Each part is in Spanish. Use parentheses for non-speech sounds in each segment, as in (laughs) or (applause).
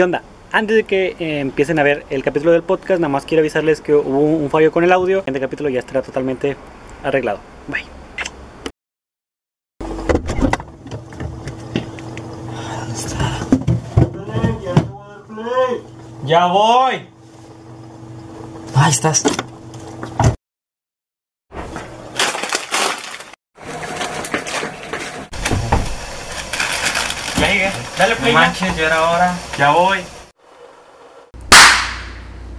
¿Qué onda? Antes de que eh, empiecen a ver el capítulo del podcast, nada más quiero avisarles que hubo un fallo con el audio. Este capítulo ya estará totalmente arreglado. Bye. Ya voy. Ahí estás. Ya llegué. Dale play. No ya. manches, ya era hora. Ya voy.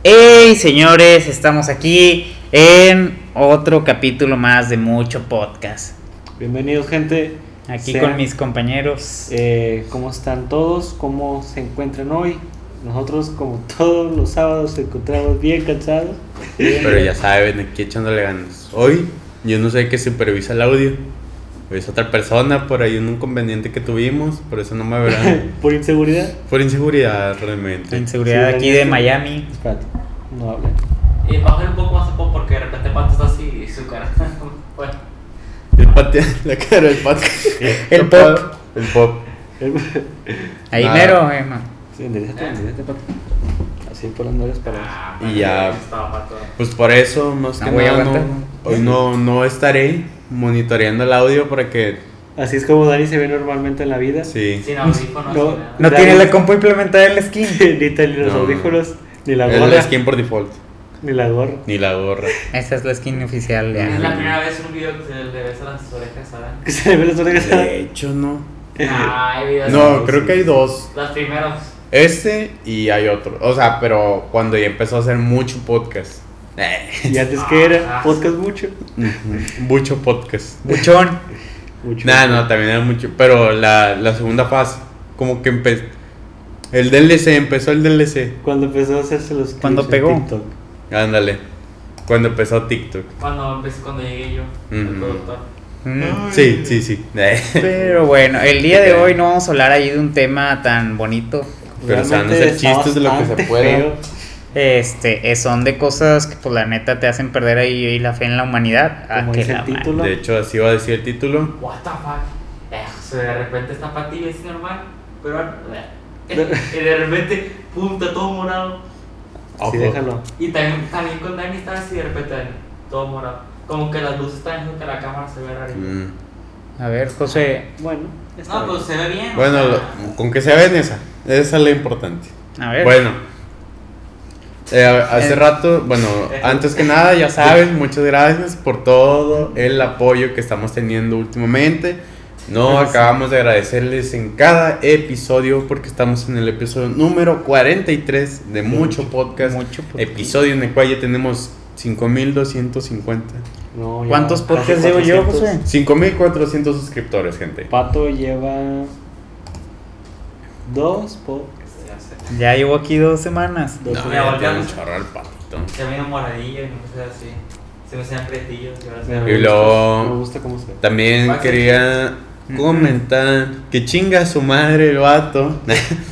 ¡Hey, señores! Estamos aquí en otro capítulo más de Mucho Podcast. Bienvenidos, gente. Aquí Sean- con mis compañeros. Eh, ¿Cómo están todos? ¿Cómo se encuentran hoy? Nosotros, como todos los sábados, nos encontramos bien cansados. Pero ya saben, aquí echándole ganas. Hoy yo no sé qué supervisa el audio. Es otra persona, por ahí un inconveniente que tuvimos, por eso no me verán. (laughs) Por inseguridad. por inseguridad, realmente. Inseguridad Sí, aquí de. Miami. Espérate, no hablen. Y bajar un poco más a pop porque de repente Pato está así y su cara. (laughs) bueno, El patea, (laughs) la cara del pato. El pop. El pop. Ahí Ah. mero, eh, man. Sí, enderezate, enderezate, pato. Así por las nueve para Y ya. Estaba. Pues por eso, más No que voy a nada, no, aguantar. hoy no, no estaré monitoreando el audio para que. Así es como Dani se ve normalmente en la vida. Sí. Sin audífonos. No. No tiene la compu implementada en la skin. (laughs) ni los No. audífonos, ni la Es gorra. la skin por default. Ni la gorra. Ni la gorra. Esta es la skin oficial Es la primera vez en un video que se le ves a las orejas, ¿saben? (laughs) Que se le ven las orejas. De hecho, no. Ah, hay videos. No, creo que hay dos. Los primeros. Este y hay otro. O sea, pero cuando ya empezó a hacer mucho podcast. Y antes que era, Ah. podcast mucho. mucho podcast. Buchón. (laughs) Mucho. Nah, no, también era mucho. Pero la, la segunda fase, como que empezó. El DLC, empezó el DLC. Cuando empezó a hacerse los clips Cuando en pegó. TikTok. Ándale. Cuando empezó TikTok. Cuando empecé, cuando llegué yo, el productor. Mm. Sí, sí, sí. (laughs) Pero bueno, el día de hoy no vamos a hablar ahí de un tema tan bonito. Pero se van a hacer chistes de lo que se pueda. Este, eh, son de cosas que pues la neta te hacen perder ahí, ahí la fe en la humanidad. Ah, Como que dice la el título. De hecho, así va a decir el título. What the fuck. Eh, o sea, de repente está para ti, es normal. Pero. eh, y de repente, está todo morado. Sí, déjalo. Y también, también con Dani estaba así de repente, todo morado. Como que las luces están haciendo que la cámara se vea rarita. Mm. A ver, José, Bueno, está No, bien. pues se ve bien. o Bueno, sea, lo- con que se ven esa. Esa es lo importante. a ver. Bueno, eh, hace Eh. rato, bueno, antes que nada, ya saben, (laughs) muchas gracias por todo el apoyo que estamos teniendo últimamente. No Gracias. acabamos de agradecerles en cada episodio porque estamos en el episodio número 43 de Mucho Podcast. Mucho podcast. Episodio en el cual ya tenemos 5250. No, ya ¿Cuántos podcasts llevo yo, 400. José? 5400 suscriptores, gente. Pato lleva dos podcasts. Ya llevo aquí dos semanas. Dos No, me ya voltean. chorro al patito. Se ve moradillo y no sé así. Se me hacían pretillos y Me luego- Me gusta cómo se ve. También quería comentar que chinga su madre el vato.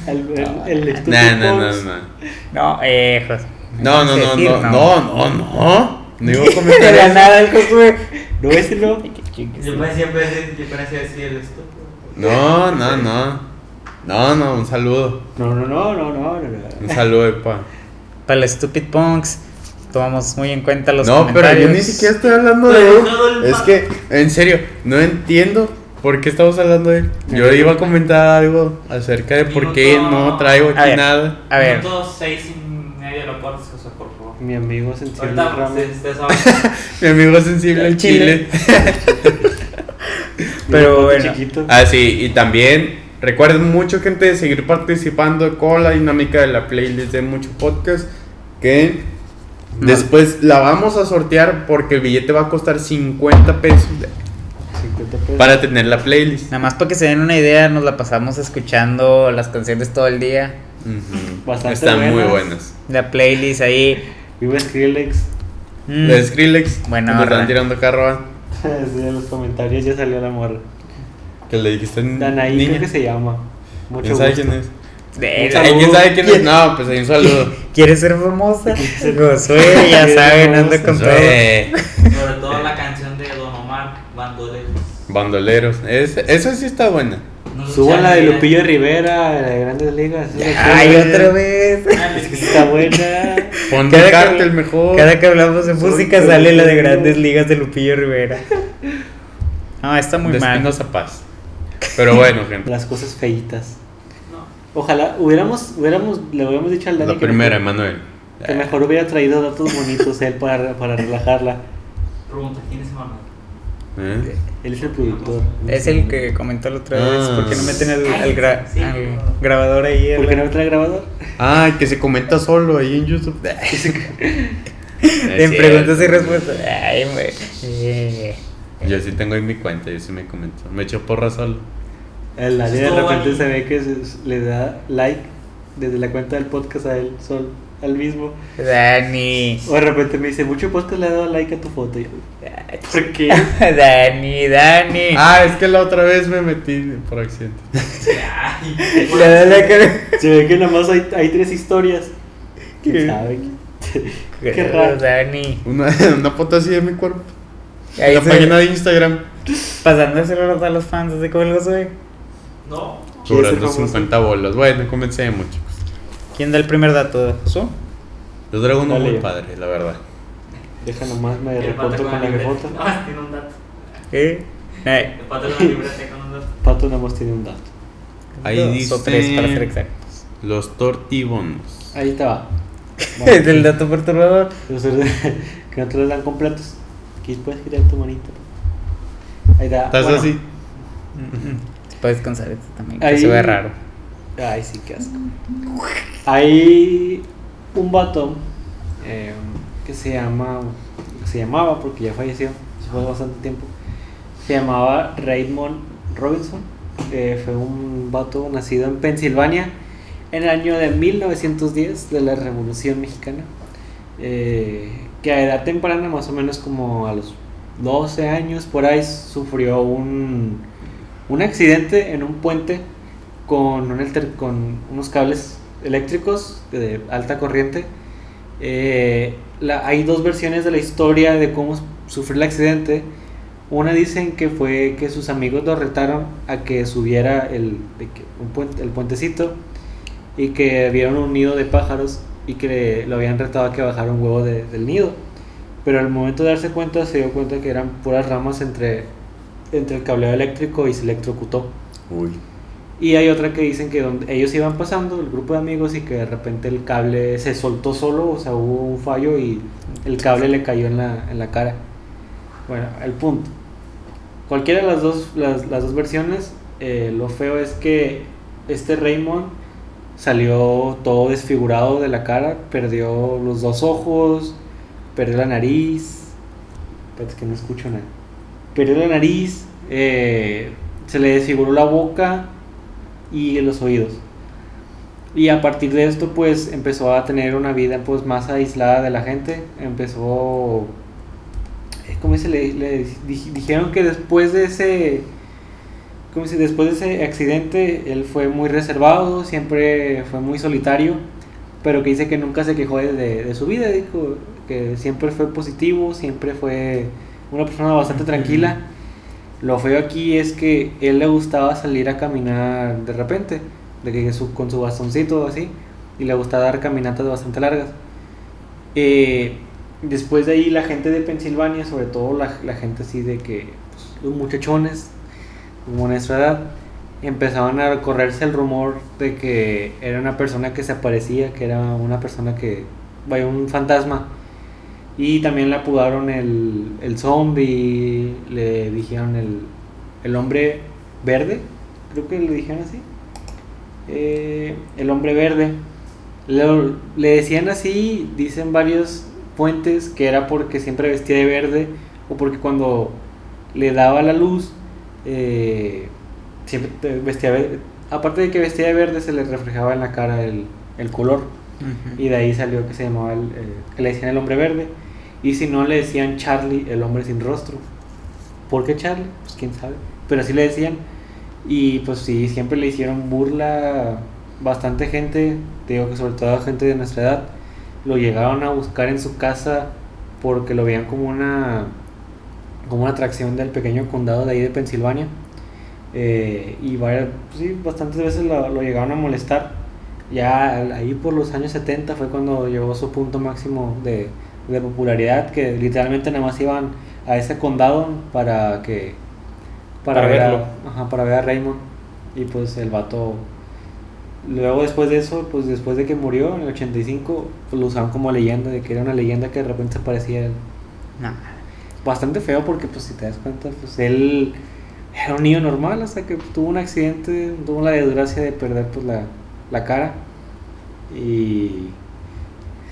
El, (laughs) el, el No, no, no, no. No, eh, José. No, no, ¿qué no, decir? no, no, no, no. No iba a (laughs) De comentar la eso. nada el Josué. No, ese no. Yo me siempre parecía así el estúpido. No, no, no. No, no, un saludo. No, no, no, no, no, no, Un no. saludo, pa. Para el Stupid Punks, tomamos muy en cuenta los No, pero comentarios. yo ni siquiera estoy hablando de Pero él. Es que, en serio, no entiendo por qué estamos hablando de él. Yo iba a comentar algo acerca de por qué no traigo A aquí ver. nada. A ver, seis y medio lo José, por favor. Mi amigo sensible. (laughs) Mi amigo sensible El al chile. (laughs) Pero bueno. chiquito. Ah, sí, y también recuerden mucho, gente, de seguir participando con la dinámica de la playlist de Mucho Podcast. Que No. después la vamos a sortear porque el billete va a costar 50 pesos 50 pesos. para tener la playlist. nada más para que se den una idea, nos la pasamos escuchando las canciones todo el día. Bastante Están muy buenas. La playlist ahí. Vive Skrillex. Mm. De Skrillex, Buena nos están tirando carro. ¿ah? (laughs) Sí, en los comentarios ya salió la morra. Que le dijiste Danaí niña. creo que se llama. Mucho ¿Quién sabe gusto. quién es? De- ¿Quién sabe quién es? No, pues ahí un saludo. (laughs) ¿Quieres ser famosa? Josué, ¿Quieres ya saben, anda con todo. Sobre todo la canción de Don Omar, Bandoleros. Bandoleros. Es- esa sí está buena. Suban la de Lupillo Rivera, la de Grandes Ligas. Ay, otra vez. Es que está buena. (laughs) Ponte Cada cártel mejor. Cada que hablamos de música sale la de grandes ligas de Lupillo Rivera. (laughs) No, está muy mal. A paz. Pero bueno, gente. Las cosas feitas. No. Ojalá hubiéramos, hubiéramos, le hubiéramos dicho al Dani La que primera, mejor- Emanuel. que mejor hubiera traído datos bonitos él para, para relajarla. Pregunta, ¿quién es Emanuel? ¿Eh? Él es el productor. Es el que comentó la otra vez. Ah. ¿Por qué no meten el, Ay, al, gra- sí. al grabador ahí? ¿Por qué no me trae grabador? Ay, que se comenta solo ahí en YouTube. (laughs) En preguntas y respuestas. Ay. Eh. Yo sí tengo ahí mi cuenta, yo sí me comento. Me echo porra solo. El Dani de repente se ve que se- le da like desde la cuenta del podcast a él, solo, al mismo. Dani. O de repente me dice, mucho podcast le ha dado like a tu foto. Y yo, ¿Por qué? (laughs) Dani, Dani. Ah, es que la otra vez me metí por accidente. (laughs) Ay, Le da la cara. Se ve que nada más hay, hay tres historias. ¿Quién (laughs) ¿Qué? sabe? Qué raro. Dani. Una, una foto así de mi cuerpo. Ahí la se- página de Instagram. Pasándoselo a los fans de cómo lo soy. No. ¿Quién es el Cobrando famoso? 50 bolas. Bueno, comencemos, chicos. ¿Quién da el primer dato? ¿Su? Los dragones Dale. muy padre, la verdad. Deja nomás, me reporto con la foto. Nada más tiene un dato. ¿Eh? Eh. El pato con la libreta con un dato. Pato nada más tiene un dato. Ahí Dos dice- o tres para ser exactos. Los Tortibonos. Ahí te va. (laughs) Es el dato perturbador. Los (laughs) que no te los dan completos. Aquí puedes girar tu manita. Ahí está. ¿Estás Bueno, así? Puedes esto también, que Ahí- se ve raro. Ay, sí, qué asco. Hay un vato eh, que se llama, se llamaba, porque ya falleció, se fue bastante tiempo, se llamaba Raymond Robinson. eh, fue un vato nacido en Pensilvania en el año de 1910 de la Revolución Mexicana. eh, que a edad temprana, más o menos como a los 12 años, por ahí sufrió un, un accidente en un puente con, unos cables eléctricos de alta corriente. Eh, hay dos versiones de la historia de cómo sufrió el accidente. Una dicen que fue que sus amigos lo retaron a que subiera el, puente, el puentecito y que vieron un nido de pájaros y que lo habían retado a que bajara un huevo de- del nido. Pero al momento de darse cuenta se dio cuenta que eran puras ramas entre, entre el cableo eléctrico y se electrocutó. Uy. Y hay otra que dicen que donde ellos iban pasando, el grupo de amigos, y que de repente el cable se soltó solo, o sea, hubo un fallo y el cable le cayó en la, en la cara. Bueno, el punto. Cualquiera de las dos, las, las dos versiones, eh, lo feo es que este Raymond salió todo desfigurado de la cara, perdió los dos ojos, perdió la nariz. Espérate que no escucho nada. Perdió la nariz, eh, se le desfiguró la boca y los oídos. Y a partir de esto, pues empezó a tener una vida pues más aislada de la gente. Empezó. eh, ¿Cómo se le, le di- dijeron que después de ese. ¿Cómo se Después de ese accidente, él fue muy reservado, siempre fue muy solitario. Pero que dice que nunca se quejó de- de su vida. Dijo que siempre fue positivo, siempre fue una persona bastante tranquila. Lo feo aquí es que él le gustaba salir a caminar de repente, de que su, con su bastoncito así, y le gustaba dar caminatas bastante largas. Eh, después de ahí la gente de Pensilvania, sobre todo la, la gente así de que pues, los muchachones, como nuestra edad, empezaban a correrse el rumor de que era una persona que se aparecía, que era una persona que, vaya, un fantasma. Y también le apodaron el, el zombie, le dijeron el, el hombre verde, creo que le dijeron así. Eh, el hombre verde. Le, le decían así, dicen varios fuentes, que era porque siempre vestía de verde o porque cuando le daba la luz, eh, siempre vestía ve- Aparte de que vestía de verde, se le reflejaba en la cara el, el color. Y de ahí salió que se llamaba el, eh, que le decían el hombre verde. Y si no, le decían Charlie, el hombre sin rostro. ¿Por qué Charlie? Pues quién sabe. Pero así le decían. Y pues sí, siempre le hicieron burla bastante gente. Te digo que sobre todo gente de nuestra edad. Lo llegaron a buscar en su casa porque lo veían como una, como una atracción del pequeño condado de ahí de Pensilvania. eh, y varias, sí, bastantes veces lo, lo llegaron a molestar. Ya ahí por los años 70 fue cuando llegó su punto máximo de, de popularidad, que literalmente nada más iban a ese condado para que para, Para ver verlo. A, ajá, para ver a Raymond y pues el vato luego después de eso pues después de que murió en el 85 pues lo usaban como leyenda de que era una leyenda que de repente se parecía a él No. bastante feo porque pues si te das cuenta pues él era un niño normal hasta que tuvo un accidente tuvo la desgracia de perder pues la, la cara y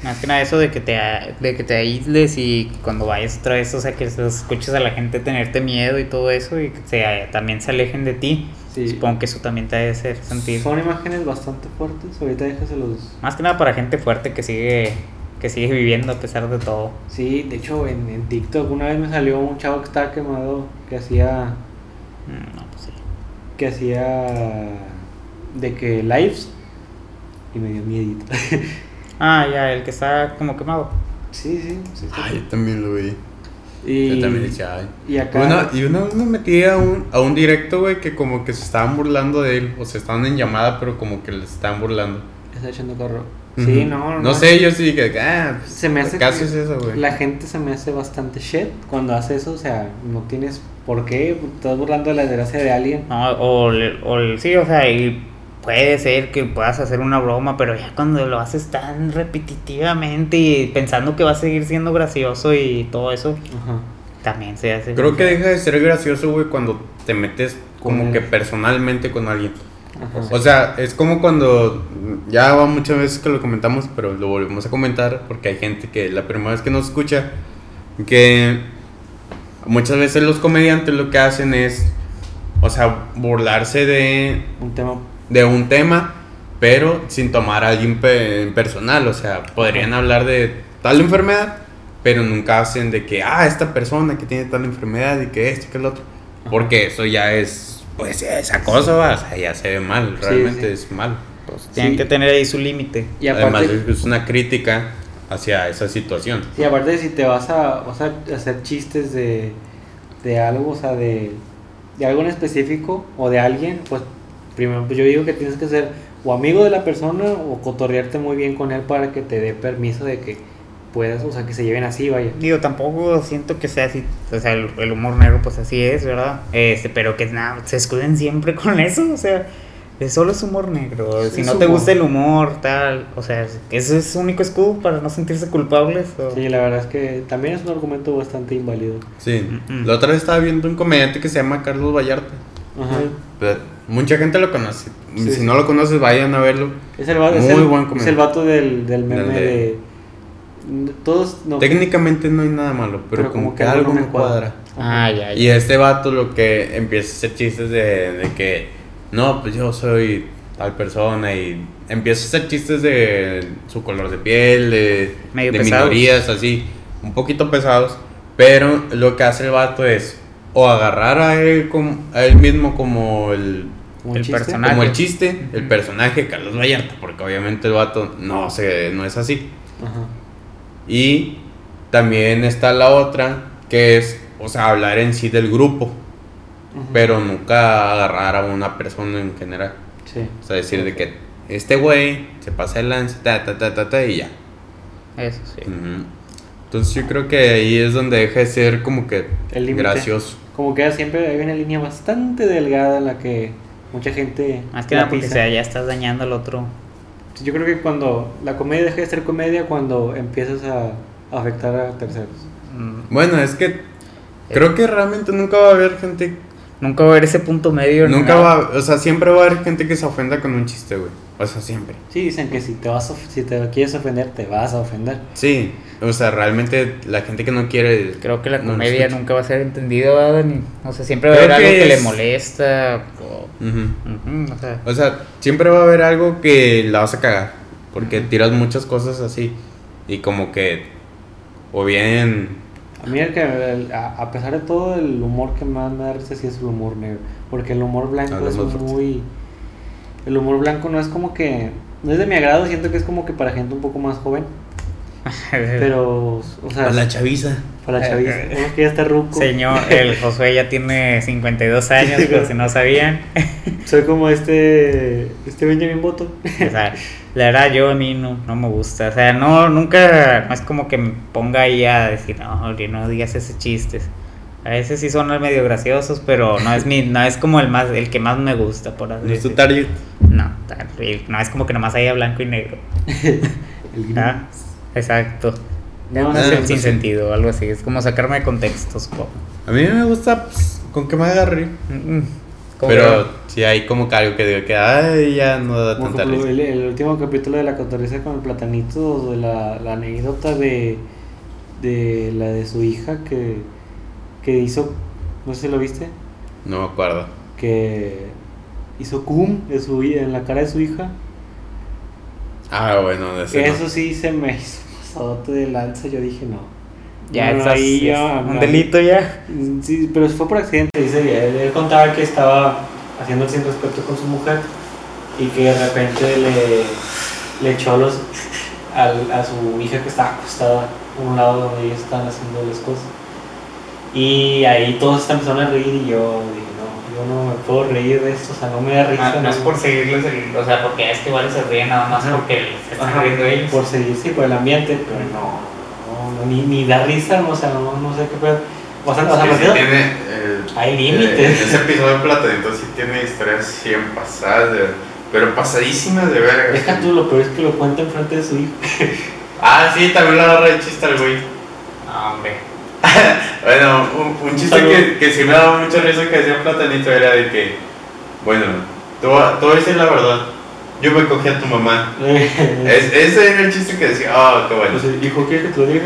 Más que nada eso de que te de que te aísles y cuando vayas otra vez, o sea, que escuches a la gente tenerte miedo y todo eso y que se, también se alejen de ti. sí, Supongo que eso también te debe hacer sentir. son imágenes bastante fuertes ahorita déjaselos Más que nada para gente fuerte que sigue que sigue viviendo a pesar de todo. sí de hecho en, en TikTok una vez me salió un chavo que estaba quemado que hacía Mm, No, pues sí. que hacía de que lives y me dio miedo (laughs) Ah, ya, el que está como quemado. sí sí sí cool. yo también lo vi. y, Yo también decía, ay. y acá Una, y una vez me metí a un, a un directo, güey, que como que se estaban burlando de él. O se estaban en llamada, pero como que le estaban burlando. está echando carro sí Ujú. no No sé, yo sí dije, ah, pues, se me hace casi que es eso, güey. la gente se me hace bastante shit cuando hace eso o sea no tienes por qué estás burlando de la desgracia de alguien No, o, le- o el- sí, o sea, y puede ser que puedas hacer una broma, pero ya cuando lo haces tan repetitivamente y pensando que va a seguir siendo gracioso y todo eso, Ajá. también se hace. Creo que deja de ser gracioso, güey, cuando te metes como que personalmente con alguien. Ajá. O sea, es como cuando ya va muchas veces que lo comentamos, pero lo volvemos a comentar porque hay gente que la primera vez que nos escucha, que muchas veces los comediantes lo que hacen es, o sea, burlarse de, un tema de un tema, pero sin tomar a alguien pe- en personal. O sea, podrían hablar de tal enfermedad, pero nunca hacen de que, ah, esta persona que tiene tal enfermedad y que esto y que el otro. Porque eso ya es, pues, es acoso, ¿va? o sea, ya se ve mal, realmente sí. es mal. Pues, tienen Sí. que tener ahí su límite. y Además, aparte es una crítica hacia esa situación. y aparte si te vas a o sea, hacer chistes de de algo o sea de de algo en específico o de alguien pues primero pues yo digo que tienes que ser o amigo de la persona o cotorrearte muy bien con él para que te dé permiso de que puedas o sea que se lleven así vaya Digo, tampoco siento que sea así, o sea, el, el humor negro pues así es, ¿verdad? Este, pero que nada, se escuden siempre (laughs) con eso, o sea, es solo es humor negro. Es si no te humor. gusta el humor, tal, o sea, es- ese es su único escudo para no sentirse culpables. o- sí la verdad es que también es un argumento bastante inválido Sí. Mm-mm. La otra vez estaba viendo un comediante que se llama Carlos Vallarta. Ajá. Pero mucha gente lo conoce. Sí, si sí. no lo conoces, vayan a verlo. Es el, va- es Muy el, buen es el vato del, del meme Del de- de... Todos... No, Técnicamente no hay nada malo, pero, como, que, algo no cuadra. Ah, ya, Y ya. este vato lo que empieza a hacer chistes de, de que, no, pues yo soy tal persona y empieza a hacer chistes de su color de piel, de, Medio de minorías, así, un poquito pesados, pero lo que hace el vato es o agarrar a él, como, a él mismo como el, como el chiste. personaje. como el chiste, el personaje Carlos Vallarta, porque obviamente el vato no, se, no es así. Ajá. Y también está la otra, que es, o sea, hablar en sí del grupo, pero nunca agarrar a una persona en general. Sí. O sea, decir de que este güey se pasa el lance, ta, ta, ta, ta, ta, y ya. Eso sí. Entonces yo creo que ahí es donde deja de ser como que El gracioso. Como que siempre hay una línea bastante delgada en la que mucha gente... Más que la nada porque sea, ya estás dañando al otro. Yo creo que cuando la comedia deja de ser comedia cuando empiezas a afectar a terceros. Mm, Bueno, es que creo que realmente nunca va a haber gente, Nunca va a haber ese punto medio. nunca nada. va, o sea, siempre va a haber gente que se ofenda con un chiste, güey. O sea, siempre. Sí, dicen que si te vas a of- si te quieres ofender, te vas a ofender. Sí, o sea, realmente la gente que no quiere... Creo que la comedia nunca va a ser entendida, ¿verdad? Ni- O sea, siempre va a haber algo que que le es- molesta. o sea, O sea, siempre va a haber algo que la vas a cagar. Porque tiras muchas cosas así. Y como que. O bien. A mí el que, el- a, a pesar de todo el humor que más me da risa sí es el humor negro, porque el humor blanco Hablamos es fuerte. muy el humor blanco no es como que no es de mi agrado, siento que es como que para gente un poco más joven. (laughs) Pero, o sea, A la chaviza. Para la chaviza. Uno que ya está ruco. Señor, el (laughs) Josué ya tiene 52 años, por si no sabían. (laughs) Soy como este. Este Benjamin Button. O sea, la verdad yo a mí no, no me gusta. O sea, no, nunca, no es como que me ponga ahí a decir, no, Oli, no digas ese chistes. A veces sí son medio graciosos, pero no es mi, no es como el más, el que más me gusta, por así ¿No es tu decirlo. target? No, tal, no es como que nomás haya blanco y negro. (laughs) El gris. Ah, Exacto. No, sin sentido, algo así. Es como sacarme de contexto, supongo. A mí me gusta pues, con que me. Mm, mm. Como Pero si hay como que algo que digo que ay, ya no da Como tanta risa. el, el último capítulo de la cotorriza con el platanito, de la, la anécdota de, de la de su hija que, que hizo, no sé si lo viste, No me acuerdo. que hizo cum en, su, en la cara de su hija. Ah, bueno, de ese no. eso sí se me hizo pasadote de lanza, yo dije no. Ya, No, estás- ahí es ya- un delito ya. Sí, pero fue por accidente, dice él, él contaba que estaba haciendo el sin respeto con su mujer y que de repente le, le echó los al- a su hija que estaba acostada a un lado donde ellos estaban haciendo las cosas. Y ahí todos empezaron a reír y yo dije, yo no me puedo reír de esto, o sea, no me da risa. No, no es por seguirles el. O sea, porque es que igual se ríen nada más Ajá. porque se están Ajá, riendo ellos. Por seguir, sí, por el ambiente, pero no, no, no, ni, ni da risa, no, o sea, no, no sé qué pedo. O sea, o sea, sí tiene. eh, Hay eh, límites. ese episodio de Platanito sí tiene historias 100 pasadas, de- pero pasadísimas de verga. Deja tú, lo peor es que lo cuenta enfrente de su hijo. (laughs) Ah, sí, también la agarra de chiste al güey. No, hombre. (laughs) Bueno, un, un chiste que, que sí me daba mucha risa que decía Platanito era de que, bueno, voy a decir la verdad, yo me cogí a tu mamá. (laughs) Es- ese era el chiste que decía, ah, qué bueno, Pues hijo quiere que te lo diga.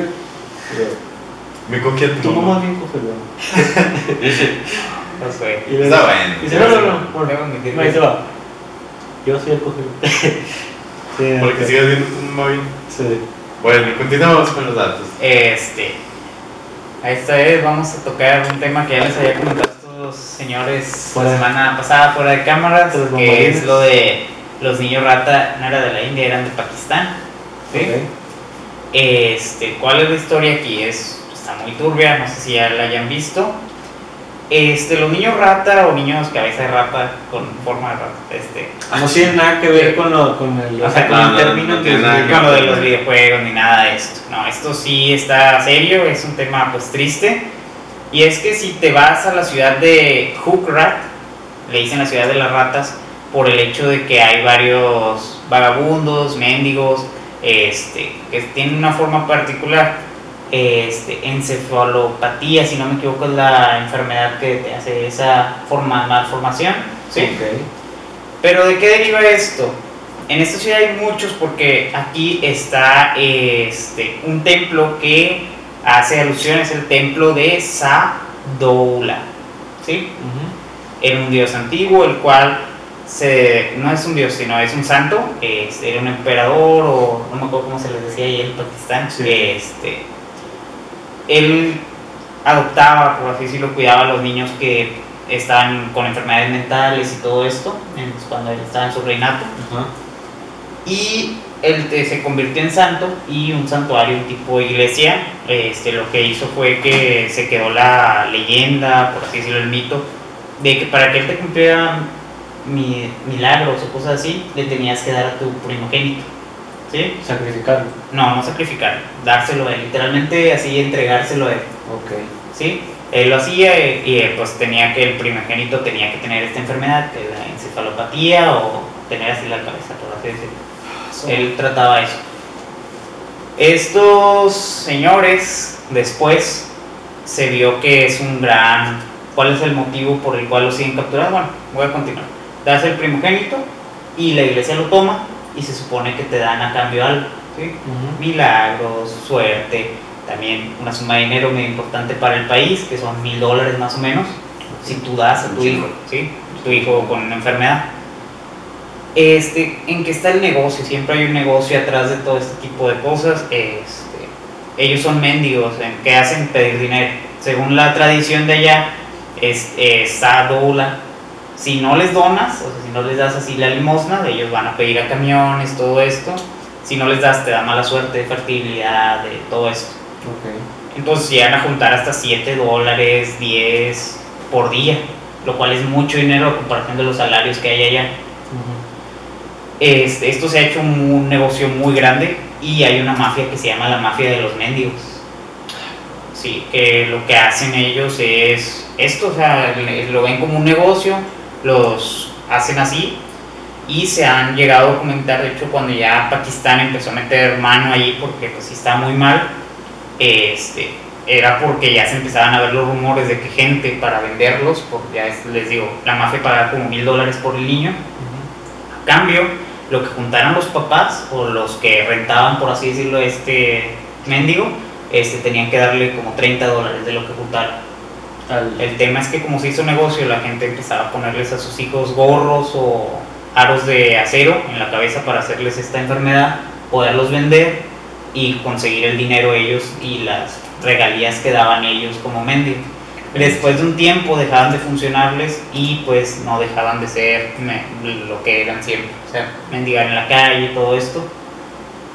me cogí a tu, Tu mamá mamá. bien cógelo. (laughs) Josué. Y le- Está bueno. Y dice, no, no, no. Bueno, No, ahí te va. Yo soy el cógelo. (laughs) sí, Porque ok. sigas viendo tu mamá bien. Sí. Bueno, y continuamos con los datos. Este. A esta vez vamos a tocar un tema que ya les había comentado a estos señores la semana pasada fuera de cámaras, Los que es lo de los niños rata, no era de la India, eran de Pakistán. Este, ¿cuál es la historia aquí? Es, está muy turbia, no sé si ya la hayan visto. Este, los niños rata o niños cabeza de rata con forma de rata, este, No tiene nada que ver con, lo, con el, o sea, con no, el no, término no que con lo de los videojuegos ni nada de esto. No, esto sí está serio, es un tema pues triste. Y es que si te vas a la ciudad de Hookrat, le dicen la ciudad de las ratas, por el hecho de que hay varios vagabundos, mendigos, este, que tienen una forma particular. Este, encefalopatía, si no me equivoco, es la enfermedad que te hace esa forma, malformación. ¿sí? Pero ¿de qué deriva esto? En esta ciudad hay muchos porque aquí está este, un templo que hace alusión, es el templo de Sadoula. ¿sí? Era un dios antiguo, el cual se, no es un dios, sino es un santo. es- era un emperador o no me acuerdo cómo se les decía ahí en Pakistán. Sí. este, él adoptaba, por así decirlo, cuidaba a los niños que estaban con enfermedades mentales y todo esto, cuando él estaba en su reinato. Ajá. Y él te- se convirtió en santo y un santuario tipo iglesia. Este, lo que hizo fue que se quedó la leyenda, por así decirlo, el mito, de que para que él te cumpliera mi- milagros o cosas así, le tenías que dar a tu primogénito. ¿Sí? Sacrificarlo. No, no sacrificar, dárselo a él, literalmente así entregárselo a él. Ok. ¿sí? Él lo hacía y, y, eh, pues tenía que, el primogénito tenía que tener esta enfermedad, que la encefalopatía o tener así la cabeza, por así decirlo. Él trataba eso. Estos señores después se vio que es un gran... ¿Cuál es el motivo por el cual lo siguen capturando? Bueno, voy a continuar. Das el primogénito y la iglesia lo toma y se supone que te dan a cambio algo. ¿sí? Ujú. milagros, suerte, también una suma de dinero muy importante para el país, que son mil dólares más o menos, si tú das a tu hijo, ¿sí? tu hijo con una enfermedad. Este, ¿En qué está el negocio? Siempre hay un negocio atrás de todo este tipo de cosas. Este, ellos son mendigos, ¿en qué hacen? Pedir dinero. Según la tradición de allá, es, está doula. Si no les donas, o sea, si no les das así la limosna, ellos van a pedir a camiones, todo esto, Si no les das, te da mala suerte, fertilidad, de todo esto. Ok. Entonces llegan a juntar hasta 7 dólares, 10 por día, lo cual es mucho dinero a comparación de los salarios que hay allá. Este, esto se ha hecho un, un negocio muy grande y hay una mafia que se llama la mafia de los mendigos. Sí, que lo que hacen ellos es esto, o sea, lo ven como un negocio, los hacen así y se han llegado a comentar, de hecho, cuando ya Pakistán empezó a meter mano ahí porque pues sí está muy mal, este, era porque ya se empezaban a ver los rumores de que gente para venderlos, porque ya es- les digo, la mafia pagaba como mil dólares por el niño, a cambio, lo que juntaran los papás o los que rentaban, por así decirlo, este mendigo, este, tenían que darle como 30 dólares de lo que juntaron. El tema es que como se hizo negocio, la gente empezaba a ponerles a sus hijos gorros o aros de acero en la cabeza para hacerles esta enfermedad, poderlos vender y conseguir el dinero ellos y las regalías que daban ellos como mendigos. Después de un tiempo dejaban de funcionarles y pues no dejaban de ser lo que eran siempre, o sea, mendigar en la calle, todo esto.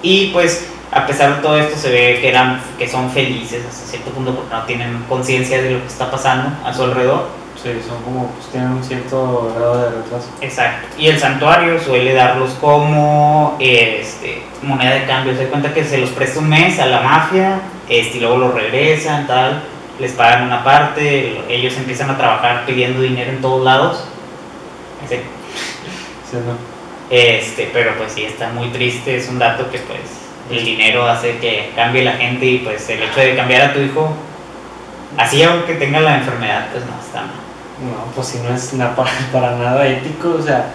Y pues a pesar de todo esto se ve que, eran, que son felices hasta cierto punto porque no tienen conciencia de lo que está pasando a su alrededor. Sí, son como, pues tienen un cierto grado de retraso. Exacto. Y el santuario suele darlos como este, moneda de cambio. Se da cuenta que se los presta un mes a la mafia este, y luego los regresan, tal. Les pagan una parte, ellos empiezan a trabajar pidiendo dinero en todos lados. Ese- Sí, ¿no? Este, pero pues sí, está muy triste. Es un dato que pues el dinero hace que cambie la gente y pues el hecho de cambiar a tu hijo, así aunque tenga la enfermedad, pues no está mal. No, pues si no es na- para, (laughs) para nada ético, o sea,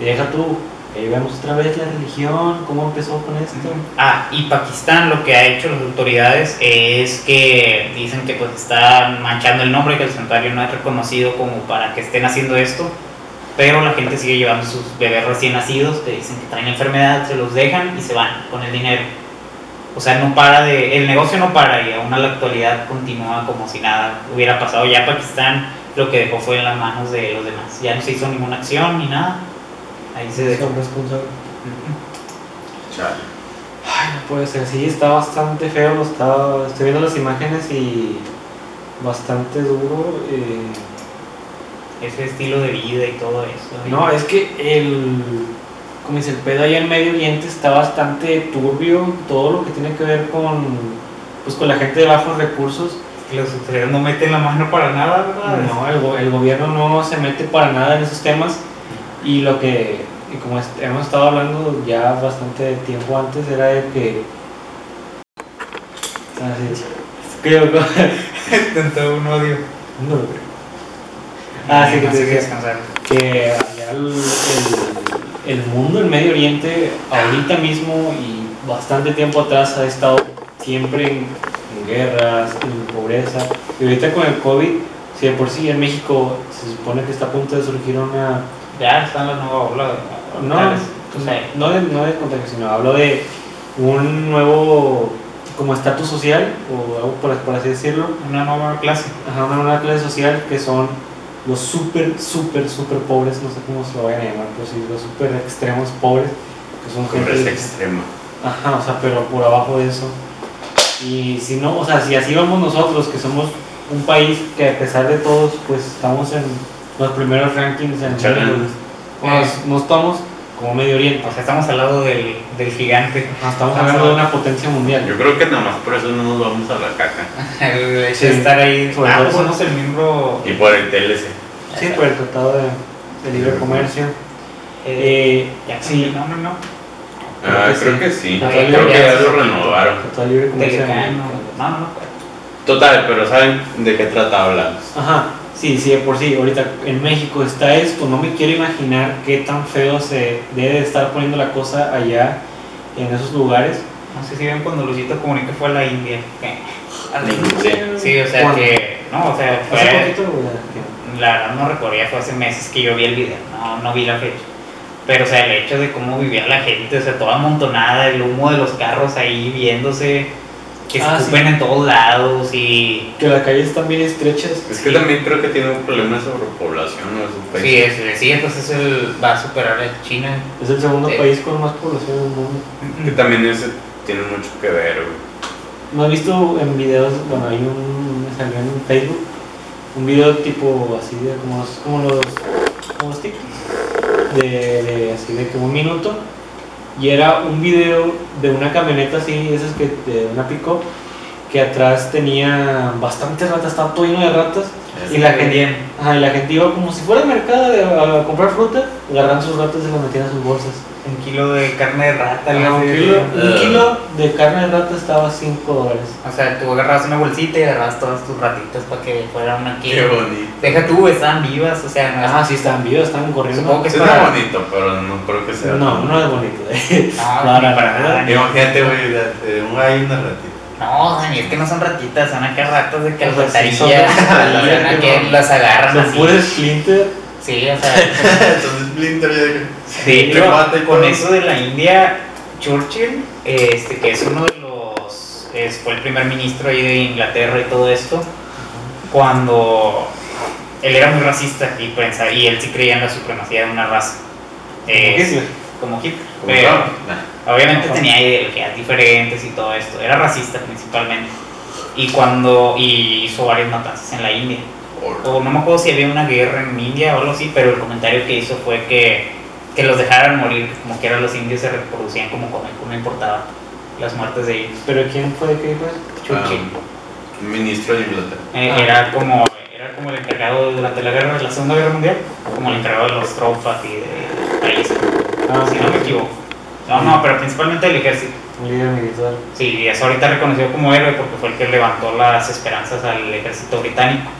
deja tú. Ahí vemos otra vez la religión, cómo empezó con esto. Ah, y Pakistán lo que ha hecho las autoridades es que dicen que pues están manchando el nombre, que el santuario no es reconocido como para que estén haciendo esto, pero la gente sigue llevando sus bebés recién nacidos que dicen que traen enfermedad, se los dejan y se van con el dinero. O sea, no para de, el negocio no para y aún a la actualidad continúa como si nada hubiera pasado. Ya Pakistán lo que dejó fue en las manos de los demás. Ya no se hizo ninguna acción ni nada. Ahí se dejó. Son responsables. Chale. Ay, no puede ser, sí, está bastante feo, estaba, estoy viendo las imágenes y bastante duro. eh, Ese estilo de vida y todo eso. No, es que el, como dice, el pedo allá en Medio Oriente está bastante turbio, todo lo que tiene que ver con, pues, con la gente de bajos recursos. Que los autoridades no meten la mano para nada, ¿verdad? No, el, go- el gobierno no se mete para nada en esos temas y lo que, y como hemos estado hablando ya bastante tiempo antes, era de que... Ah. ¿Qué digo? Tanto un odio. No. Ah, sí, que decía descansar. que allá el, el- el mundo, el Medio Oriente, ahorita mismo y bastante tiempo atrás ha estado siempre en, en guerras, en pobreza. Y ahorita con el COVID, si de por sí en México se supone que está a punto de surgir una... Ya está la nueva ola de No, no, de, no de contagio, sino hablo de un nuevo como estatus social, o algo por, por así decirlo, una nueva clase. Ajá, una nueva clase social que son los súper, súper, súper pobres, no sé cómo se lo vayan a llamar, pero sí, los súper extremos pobres, que son gente... Pobreza extrema. Ajá, o sea, pero por abajo de eso. Y si no, o sea, si así vamos nosotros, que somos un país que a pesar de todos, pues estamos en los primeros rankings en Chale. pues, no estamos como Medio Oriente, O sea, estamos al lado del, del gigante. Ajá, estamos hablando de una potencia mundial. Yo creo que nada más por eso no nos vamos a la caca. (laughs) El hecho Sí. de estar ahí. Sobre Ah, todo pues eso. somos el miembro. Y por el TLC. Sí, por el Tratado de, de Libre Comercio. Eh, Eh, ya sí, No, no, no. Ah, creo sí. que sí. Creo que ya lo poquito. renovaron. Tratado de Libre Comercio. No, no, no. Total, pero ¿saben de qué tratado hablamos? Ajá, sí, sí, de por sí, ahorita en México está esto, no me quiero imaginar qué tan feo se debe de estar poniendo la cosa allá en esos lugares. No sé si ven cuando Luisito Comunica fue a la India. ¿qué? A la India. Sí. Sí, o sea ¿Cuándo? que. No, o sea, Hace fue. poquito, güey, La verdad no recuerdo, ya fue hace meses que yo vi el video, no, no vi la fecha. Pero, o sea, el hecho de cómo vivía la gente, o sea, toda amontonada, el humo de los carros ahí viéndose, que Ah, escupen en todos lados y... Que las calles están bien estrechas. Es que también creo que tiene un problema de sobrepoblación, ¿no? Es un país. Sí, es, sí, pues es el, va a superar a China. Es el segundo Sí. país con más población del mundo. Que también ese tiene mucho que ver, güey. ¿No has visto en videos? Bueno, hay un. Me salió en Facebook. Un video tipo así de como los. Como los, como los TikToks. De, así de que un minuto. Y era un video de una camioneta así, esas que. de una pick Que atrás tenía bastantes ratas, estaba todo lleno de ratas. Y la gente, ajá, y la gente iba como si fuera al mercado de- a, comprar fruta, agarran sus ratas y las metían a sus bolsas. Un kilo de carne de rata, Ajá, algo un, kilo, un Eh. kilo de carne de rata estaba a 5 dólares. O sea, tú agarrabas una bolsita y agarrabas todas tus ratitas para que fuera una Qué bonito. Deja tú, estaban vivas, o sea, no Ah, sí, estaban vivos, estaban corriendo. Supongo que para... bonito, pero no creo que sea. No, no es bonito. eh. No, (laughs) Para para nada. Imagínate, güey, hay una ratita. No, Dani, es que no son ratitas, son acá ratas de O sea, sí, las agarran Son así. puros Splinter. Sí, o sea, (laughs) Entonces, Splinter ya de y con eso de la India, Churchill, este, que es uno de los, es- fue el primer ministro ahí de Inglaterra y todo esto, cuando él era muy racista y pensaba, y él sí creía en la supremacía de una raza. Eh. Como Hitler. Pero. Nah. Obviamente Ajá. tenía ideologías diferentes y todo esto. Era racista principalmente. Y cuando y hizo varias matanzas en la India. O no me acuerdo si había una guerra en India o algo así, pero el comentario que hizo fue que, que los dejaran morir, que como quiera los indios se reproducían como comen, no importaba las muertes de ellos. ¿Pero quién fue que dijo? Churchill. Ah, un ministro de Inglaterra. Eh, ah. era como era como el encargado durante la guerra la segunda guerra mundial como el encargado de los tropas y de países Ah, si no me equivoco no no pero principalmente del ejército Un líder militar. Sí, y es ahorita reconocido como héroe porque fue el que levantó las esperanzas al ejército británico.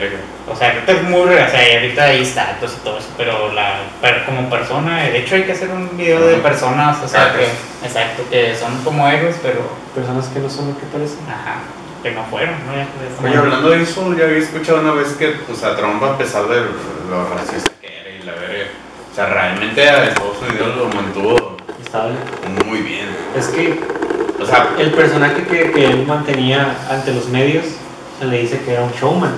Verga. O sea, ahorita es muy, o sea, ahorita hay estatuas y todo eso, pero la, per- como persona, de hecho hay que hacer un video de personas, o sea, Ah, que, exacto, que son como héroes, pero, Personas que no son lo que parecen. ajá, que no fueron, ¿no? Ya, Oye, hablando de eso, ya había escuchado una vez que, o sea, Trump, a pesar de lo racista que era y la verga, o sea, realmente a Estados Unidos lo mantuvo Estable. muy bien. Es que O sea, el personaje que, que él mantenía ante los medios se le dice que era un showman.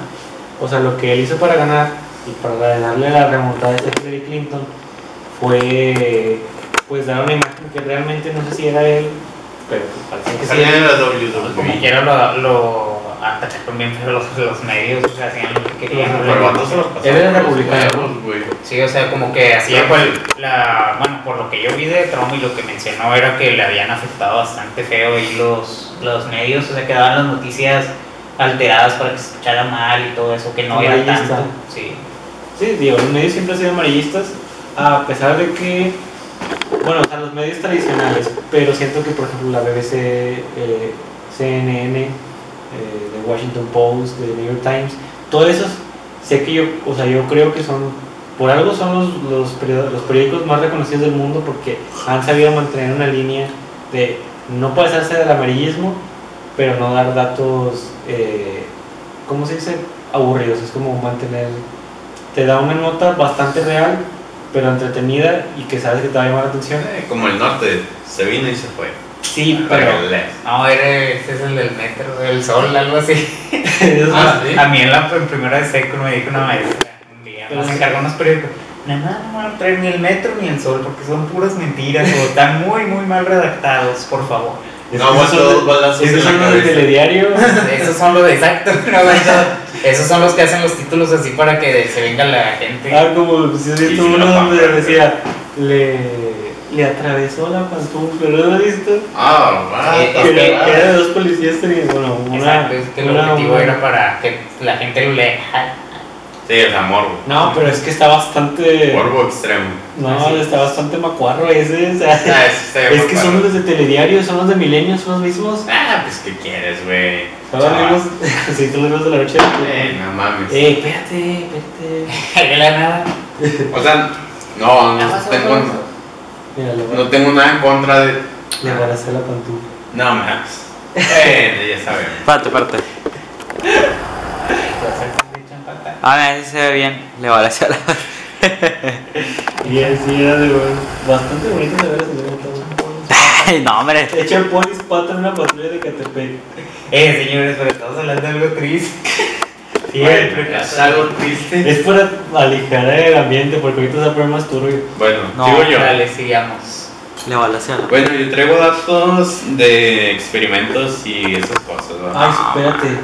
O sea, lo que él hizo para ganar y para darle la remontada a Hillary Clinton fue pues dar una imagen que realmente no sé si era él, pero parecía que sí era. la WWE. Como quiera lo, lo atacaron bien pero los, los medios, o sea, hacían lo que querían. Pero el vato se los republicano. huevos, güey. Sí, o sea, como que hacía cual, la, bueno, por lo que yo vi de Trump y lo que mencionó era que le habían afectado bastante feo y los, los medios, o sea, que daban las noticias alteradas para que se escuchara mal y todo eso, que no era tanto. Sí. Sí, digo, los medios siempre han sido amarillistas, a pesar de que, bueno, o sea, los medios tradicionales, pero siento que, por ejemplo, la BBC, eh, CNN, eh, The Washington Post, The New York Times, todos esos, sé que yo, o sea, yo creo que son, por algo son los, los, periódicos, los periódicos más reconocidos del mundo porque han sabido mantener una línea de no pasarse del amarillismo, pero no dar datos, eh, ¿cómo se dice? Aburridos, es como mantener te da una nota bastante real, pero entretenida y que sabes que te va a llamar la atención. Eh, Como el norte, se vino y se fue. Sí, pero el. No, era, ese es el del metro, del sol, algo así. (laughs) Ah, sí. A mí en la en primera de seco me dijo una maestra un día, nos sí. encargó unos periódicos. Nada más no van a traer ni el metro ni el sol porque son puras mentiras o están muy, muy mal redactados, por favor. No esos son de- balazos esos son los de cabeza. telediario. (laughs) Esos son los de exacto, (laughs) no aguanto. Esos son los que hacen los títulos así para que se venga la gente. Ah, como si Y visto si uno donde decía, le, le atravesó la pantufla, ¿no lo has visto? Ah, va. Eh, Que era, era de dos policías teniendo, bueno, una. Exacto, es que el objetivo una- era para que la gente lo lea. Sí, es amor, güey. No, pero es que está bastante. Morbo extremo. No, Así. está bastante macuarro ese. O sea, Ah, (laughs) es que son los de telediario, son los de Milenio, son los mismos. Ah, pues, ¿qué quieres, güey? Son los mismos. (laughs) Sí, son los mismos de la noche. Eh, no mames. Eh, espérate, espérate. (laughs) De la nada. O sea, no, no Ah, tengo. Mira, le voy, no tengo nada en contra de. le voy a hacer la pantufla. No mames. Bueno, ya sabemos. Espérate, espérate. A ver si se ve bien. Le va a hacer la. Y así era de bastante bonito de ver ese no, hombre. Echa el polis pata en una patrulla de Catepec. Eh, señores, pero estamos hablando de algo triste. Siempre algo triste. Es para aligerar el ambiente porque ahorita se poner más turbio. Bueno, No, yo. Dale, sigamos. La cena. Bueno, yo traigo datos de experimentos y esas cosas, ¿va? Ay, espérate.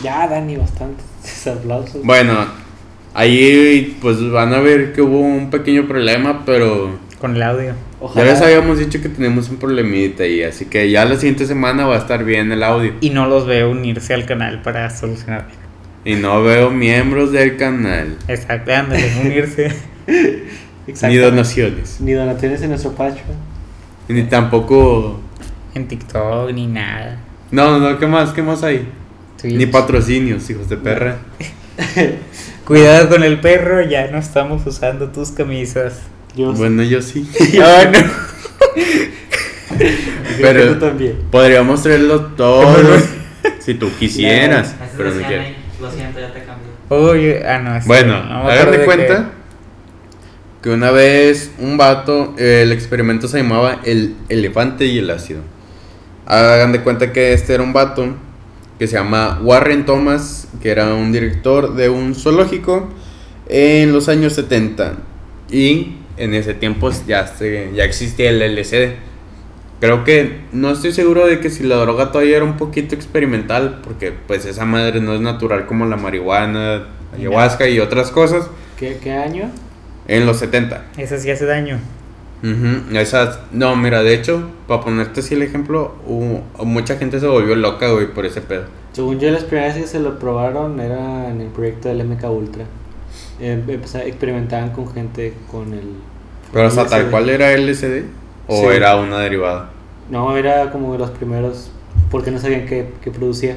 Ya, Dani, bastante. (laughs) Aplausos. Bueno, ahí pues van a ver que hubo un pequeño problema, pero Con el audio. ya les habíamos dicho que tenemos un problemita ahí, así que ya la siguiente semana va a estar bien el audio. Y no los veo unirse al canal para solucionar. Y no veo miembros del canal, Exacto, ándale, unirse. Exacto. (laughs) ni donaciones, Ni donaciones en nuestro Patreon. ni tampoco... En TikTok ni nada. No, no, ¿qué más? ¿Qué más hay? Twitch. Ni patrocinios, hijos de perra. (laughs) Cuidado con el perro, ya no estamos usando tus camisas. Yo Bueno, yo sí. (laughs) No, (laughs) no. pero también. Podríamos traerlo (laughs) todos si tú quisieras, pero no quiero. Lo siento, ya te cambié. Oye, ah, no. sí, Bueno, hagan de que- cuenta que una vez un vato, el experimento se llamaba el elefante y el ácido. Hagan de cuenta que este era un vato que se llama Warren Thomas, que era un director de un zoológico en los años 70. Y en ese tiempo ya, se, ya existía el LSD. Creo que no estoy seguro de que si la droga todavía era un poquito experimental, porque pues esa madre no es natural como la marihuana, ayahuasca y otras cosas. ¿Qué, ¿Qué año? En los 70. Ese sí hace daño. Ujú, Esas, no, mira, de hecho, para ponerte así el ejemplo, hubo- mucha gente se volvió loca, güey, por ese pedo. Según yo, las primeras que se lo probaron era en el proyecto del MK Ultra. Empeza- experimentaban con gente con el. Pero hasta tal LSD. cual era LSD o Sí. era una derivada. No, era como de los primeros. Porque no sabían qué, qué producía.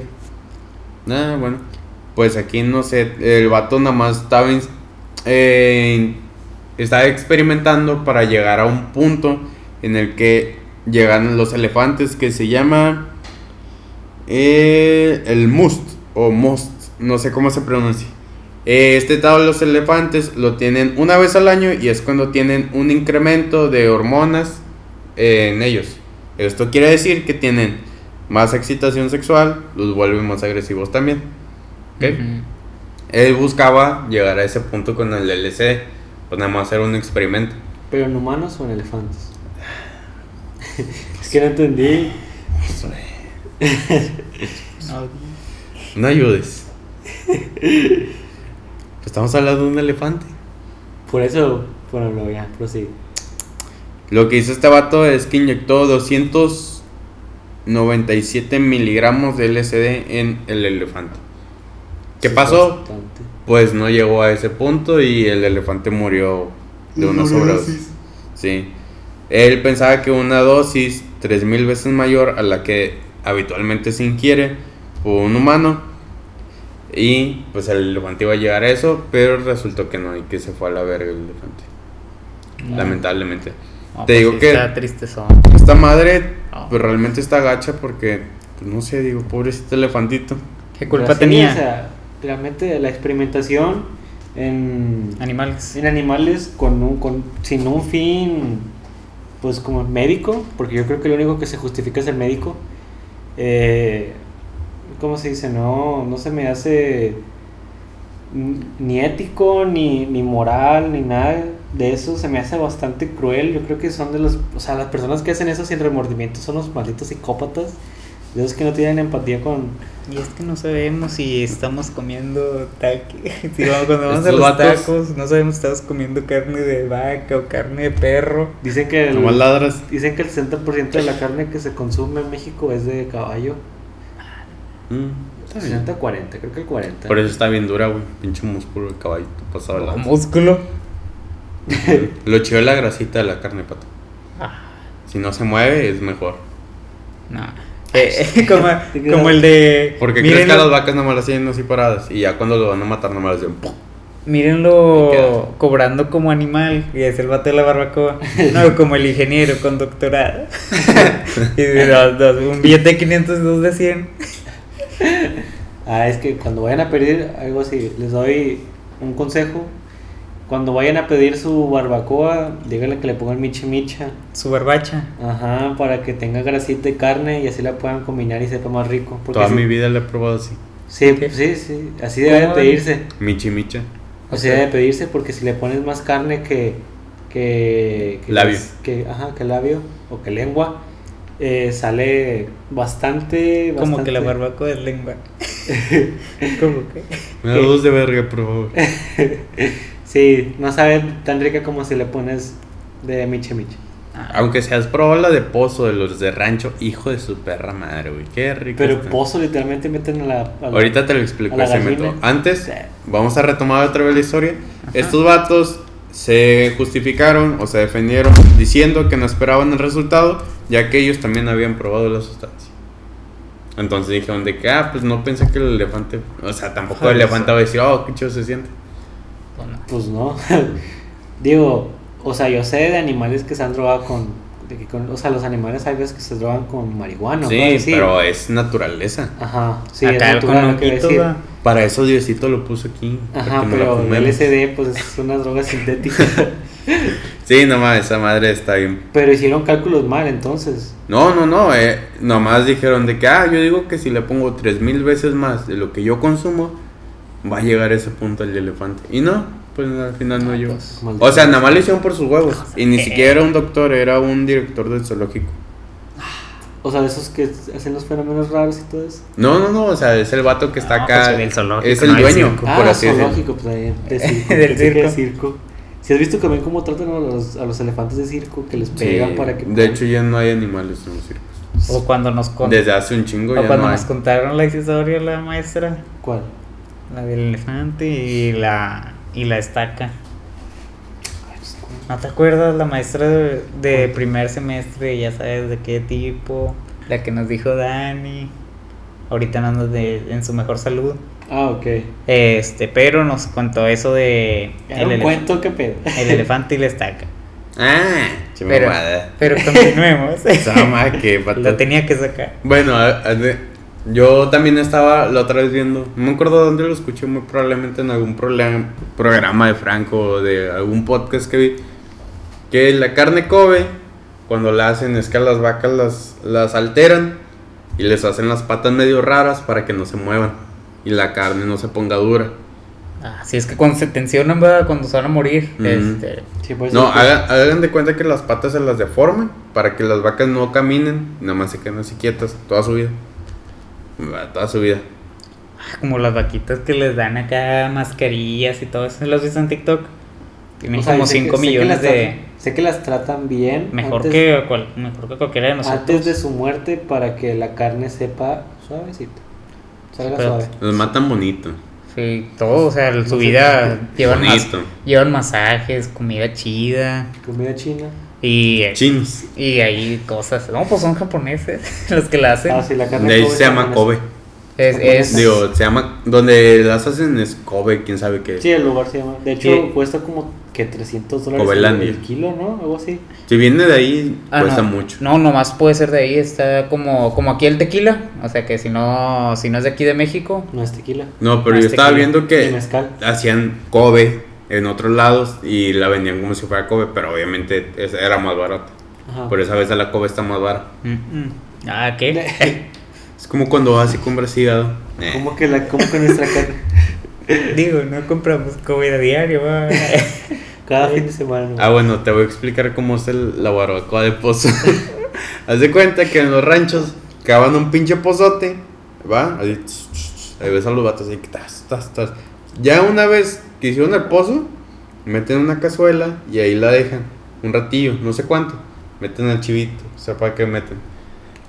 Ah, bueno. Pues aquí no sé, el vato nada más estaba, eh, estaba experimentando para llegar a un punto en el que llegan los elefantes que se llama eh, el must o most, no sé cómo se pronuncia. Eh, este estado de los elefantes lo tienen una vez al año y es cuando tienen un incremento de hormonas eh, en ellos. Esto quiere decir que tienen más excitación sexual, los vuelve más agresivos también. ¿ok? Ujú. Él buscaba llegar a ese punto con el LSD, pues nada más hacer un experimento. ¿Pero en humanos o en elefantes? (laughs) es que no entendí. No, No ayudes. (laughs) Pues estamos hablando de un elefante. Por eso, bueno, lo ya, prosigue. Lo que hizo este vato es que inyectó 297 miligramos de LSD en el elefante. ¿Qué Sí, pasó? bastante. Pues no llegó a ese punto y el elefante murió de una sobredosis. Sí. Él pensaba que una dosis 3000 veces mayor a la que habitualmente se ingiere por un humano. Y pues el elefante iba a llegar a eso, pero resultó que no y que se fue a la verga el elefante. no. Lamentablemente. No, Te pues digo sí que- Está triste eso. Esta madre Ah. pues realmente está gacha porque, pues no sé, digo, pobrecito elefantito. ¿Qué culpa Pero sí, tenía? o sea, realmente la experimentación en, Animales. en animales con un, con, sin un fin, pues como médico, porque yo creo que lo único que se justifica es el médico. Eh, ¿Cómo se dice? No, no se me hace ni ético, ni, ni moral, ni nada de eso. Se me hace bastante cruel. Yo creo que son de los, o sea, las personas que hacen eso sin remordimiento son los malditos psicópatas. De esos que no tienen empatía con, Y es que no sabemos si estamos comiendo taque. (laughs) Si vamos, cuando vamos a los vatos- tacos, no sabemos si estamos comiendo carne de vaca o carne de perro. Dicen que el, dicen que el 60% de la carne que se consume en México es de caballo. Mm, está bien. 60 40, creo que el 40. Por eso está bien dura, güey. Pinche músculo de caballo. Pasado lanza. músculo. (laughs) Lo chido es la grasita de la carne, pato. Ah, Si no se mueve, es mejor. no. Eh, (laughs) (laughs) como, el de. Porque crees que a las vacas nomás las tienen así paradas. Y ya cuando lo van a matar, nomás las. Me mírenlo cobrando como animal. Y es el vato de la barbacoa. No, como el ingeniero con doctorado. y un billete de 500 y dos de 100. Ah, es que cuando vayan a pedir algo así, les doy un consejo. cuando vayan a pedir su barbacoa, díganle que le pongan michi micha. Su barbacha. Ajá, para que tenga grasita y carne y así la puedan combinar y sepa más rico. Porque Toda si- mi vida la he probado así. Sí, sí, sí, así debe de pedirse. Michi micha. Así debe de pedirse porque si le pones más carne que... que, que Labio. Que, ajá, que labio o que lengua, eh, sale bastante, Como que la bastante- barbacoa es lengua. (laughs) ¿Cómo que? Me da dos de verga, por favor. (laughs) Sí, no sabe tan rica como si le pones de miche miche. Aunque seas probado la de pozo de los de rancho, hijo de su perra madre, güey. Qué rico. Pero está. pozo literalmente meten a la... a la- Ahorita te lo explico la ese método. Antes, Sí. vamos a retomar otra vez la historia. Estos vatos se justificaron o se defendieron diciendo que no esperaban el resultado, ya que ellos también habían probado la sustancia. Entonces dijeron de que, ah, pues no pensé que el elefante, o sea, tampoco el elefante va a decir, oh, qué chido se siente. Pues no. (laughs) Digo, o sea, yo sé de animales que se han drogado con... de que con- o sea, los animales hay veces que se drogan con marihuana. sí, cosas así. pero es naturaleza. Ajá, sí, acá es el natural lo que conojito, decir. va. Para eso Diosito lo puso aquí. Ajá, no pero el. LSD pues es una droga sintética. (laughs) Sí, nomás, esa madre está bien. pero hicieron cálculos mal entonces. No, no, no, eh, nomás dijeron de que, ah, yo digo que si le pongo tres mil veces más de lo que yo consumo, va a llegar a ese punto el elefante. Y no, pues al final no llegó. pues. O sea, nada más lo hicieron por sus huevos. Y ni siquiera era un doctor, era un director del zoológico. O sea, de esos que hacen los fenómenos raros y todo eso. No, no, no, o sea, es el vato que está No, acá. pues, del zoológico, es el no del dueño, circo. Ah, por así decirlo. zoológico, pues ahí, de (laughs) circo. Del circo. Si has visto también cómo tratan a los, a los elefantes de circo, que les Sí, pegan para que... de hecho, ya no hay animales en los circos. O cuando nos con- Desde hace un chingo o ya cuando no hay. nos contaron la historia la maestra, ¿Cuál? la del elefante y la y la estaca. ¿No te acuerdas la maestra de, de primer semestre, ya sabes de qué tipo? La que nos dijo Dani. Ahorita no anda de, en su mejor salud. Ah, ok. Este, pero nos contó eso de Era el, un cuento, qué pedo. el elefante y la estaca. Ah, Pero, pero continuemos. (laughs) Esa mamá que. Lo tenía que sacar. Bueno, a- a- de- yo también estaba la otra vez viendo, no me acuerdo dónde lo escuché, muy probablemente en algún program- programa de Franco o de algún podcast que vi, que la carne Kobe, cuando la hacen es que a las vacas las, las alteran y les hacen las patas medio raras para que no se muevan y la carne no se ponga dura. Así es que cuando se tensionan, ¿verdad? cuando se van a morir, este, Sí, pues, No, sí, pues, hagan, hagan de cuenta que las patas se las deforman para que las vacas no caminen, nada más se queden así quietas toda su vida. Toda su vida. como las vaquitas que les dan acá mascarillas y todo eso. ¿Lo has visto en TikTok? Tienen o sea, como sé que- 5 sé que millones de... tratan- sé que las tratan bien. Mejor, antes- que cual- mejor que cualquiera de nosotros. Antes de su muerte para que la carne sepa suavecito. Pero- suave. Los matan bonito. Sí, todo, o sea, su vida llevan, mas- llevan masajes, comida chida Comida china. y, Chinos. y ahí cosas. No, pues son japoneses (laughs) los que la hacen. Ah, sí, la carne De ahí Kobe se llama. Kobe. Es, es- Digo, se llama. Donde las hacen es Kobe, quién sabe qué. Sí, el lugar se llama. De hecho, Sí. cuesta como que 300 dólares el, kilo, ¿no? Algo así. Si viene de ahí, Ah, cuesta no. mucho. No, nomás puede ser de ahí, está como, como aquí el tequila. O sea que si no, si no es de aquí de México, No es tequila. No, pero Ah, yo estaba viendo que hacían Kobe en otros lados y la vendían como si fuera Kobe, pero obviamente era más barato. Ajá. Por esa vez la Kobe está más barata. mm, mm. ah, ¿qué? (laughs) Es como cuando vas y compras hígado. Eh. ¿Cómo que, la, cómo que nuestra carne? (laughs) Digo, no compramos comida diario, va. (laughs) Cada fin de semana. ¿no? Ah, bueno, te voy a explicar cómo es el, la barbacoa de pozo. (laughs) Haz de cuenta que en los ranchos cavan un pinche pozote, ¿va? Ahí, tss, tss, tss, ahí ves a los vatos ahí, que tas, tas, tas. Ya una vez que hicieron el pozo, meten una cazuela y ahí la dejan un ratillo, no sé cuánto. Meten al chivito, o sea, para que meten.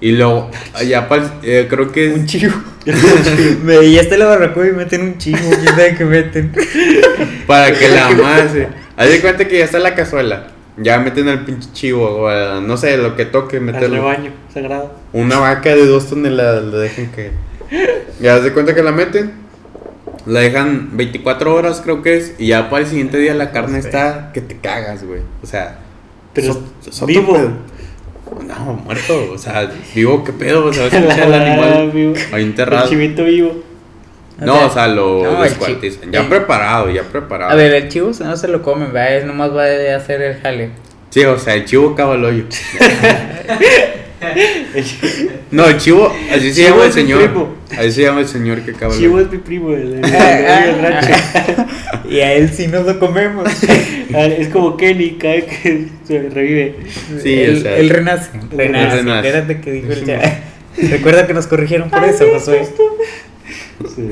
Y luego, allá para creo que es... Un chivo. (laughs) Me ya está la barbacoa y meten un chivo, quién sabe qué meten. Para que la amase. Haz de cuenta que ya está la cazuela. Ya meten al pinche chivo, o a- no sé, lo que toque, Al meterlo. rebaño sagrado. Una vaca de dos toneladas la dejan caer. Ya haz de cuenta que la meten. La dejan 24 horas, creo que es. Y ya para el siguiente día la carne sé. está que te cagas, güey. O sea, Pero so- so- vivo. No, muerto. O sea, vivo, ¿qué pedo? O sea, (laughs) el animal vivo. ahí El enterrado. chivito vivo. No, o sea, lo no, el descuartizan. Ya el- preparado, ya preparado. A ver, el chivo no se lo come, ¿verdad? Es nomás va a hacer el jale. Sí, o sea, el chivo cava el hoyo. (laughs) No, el chivo, así se Chivo llama el señor. Así se llama el señor que el Chivo es mi primo, el, el- el- el rancho. y a él sí nos lo comemos. Ah, Es como Kenny, cada que se revive. Sí, él, o sea, él renace. Renace. renace. Espérate que dijo el ya. Recuerda que nos corrigieron por eso, Josué. Sí.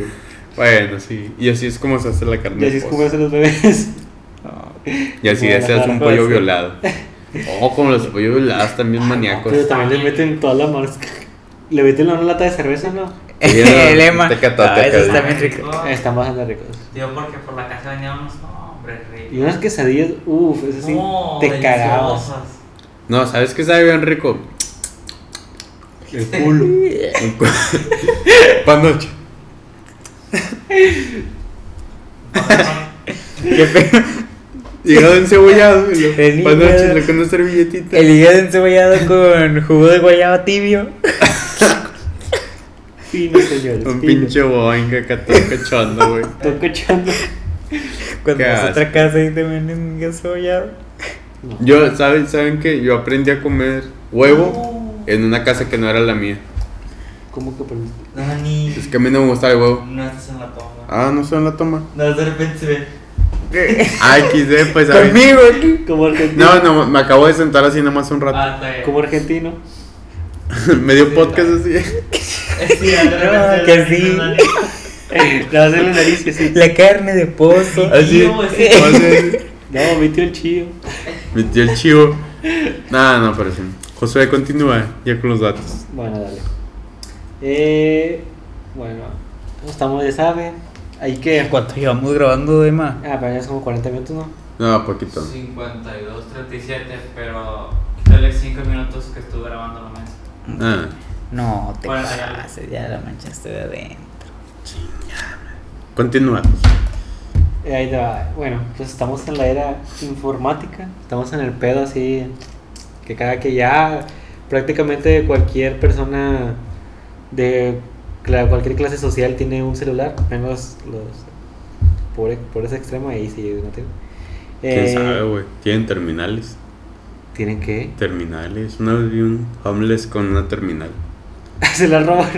Bueno, sí. Y así es como se hace la carne. Y así es como hacen los bebés. Y así se hace un pollo violado. Oh, como los pollos violados también maníacos. Pero también le meten toda la mano. Le meten una lata de cerveza, ¿no? (laughs) El lema. Ah, eso teca, está teca. bien rico. Están bastante ricos. Tío, porque por la casa venían unos hombres Y unas quesadillas, uff, eso sí, No, te cagabas. No, ¿sabes qué sabe bien rico? El culo. (laughs) Un cu- (laughs) Panoche. Qué feo. Hígado (laughs) encebollado. El Panoche, hígado. le con una servilletita. El hígado encebollado con jugo de guayaba tibio. (laughs) Fino, señores. Un fino. pinche boing acá todo cachondo, güey. (laughs) Estoy cachando. Cuando vas a otra casa y te venden hígado encebollado. Yo, ¿saben, ¿saben qué? Yo aprendí a comer huevo Uh, en una casa que no era la mía. ¿Cómo que aprendiste? Dani, Es que a mí no me gustaba el huevo. no estás en la toma. Ah, no se la toma. No, de repente se ve. (laughs) Ay, XD, pues a ver. Conmigo aquí. Como argentino. No, no, me acabo de sentar así nomás un rato. Ah, está bien. Como argentino. (laughs) Medio podcast así. (laughs) Eh, Sí, No, que sí. Le vas a la nariz y así. La carne de pozo. Así. Así. No, mi tío el chío. Mi tío el chivo. Nada, no, pero sí. Josué, continúa ya con los datos. Bueno, dale. Eh, bueno, estamos, ya saben. Hay que. ¿Cuánto llevamos grabando, Emma? Ah, pero ya es como 40 minutos, ¿no? No, poquito. 52, 37, pero quítale 5 minutos que estuve grabando la mesa. Ah, No, te Bueno, ya. pases, ya la manchaste de adentro. continúa. Eh, ahí te va. Bueno, pues estamos en la era informática. Estamos en el pedo así. Que cada que ya prácticamente cualquier persona de cla- cualquier clase social tiene un celular. Menos los por, por ese extremo, ahí sí no tienen. ¿Quién Eh, sabe, güey? Tienen terminales. ¿Tienen que Terminales. Una vez vi un homeless con una terminal. (laughs) Se la roban.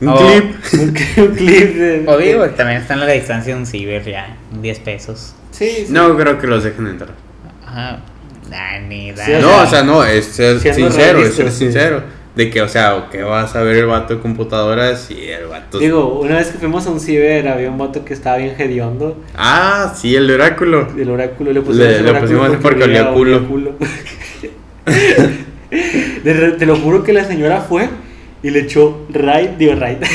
Un Oh. clip. (laughs) un, un clip de. O digo, también está en la distancia de un ciber ya, 10 pesos. Sí, sí. No creo que los dejen entrar. Ajá. Dani. o No, sea, o sea, no, es ser sincero, es ser sí. sincero. De que, o sea, que vas a ver el vato de computadoras y el vato. Digo, una vez que fuimos a un ciber, había un vato que estaba bien hediondo. Ah, sí, el oráculo. El oráculo le Le- pusimos el le oráculo pusimos así porque olía culo. (laughs) De te lo juro que la señora fue y le echó raid, digo raid. (laughs)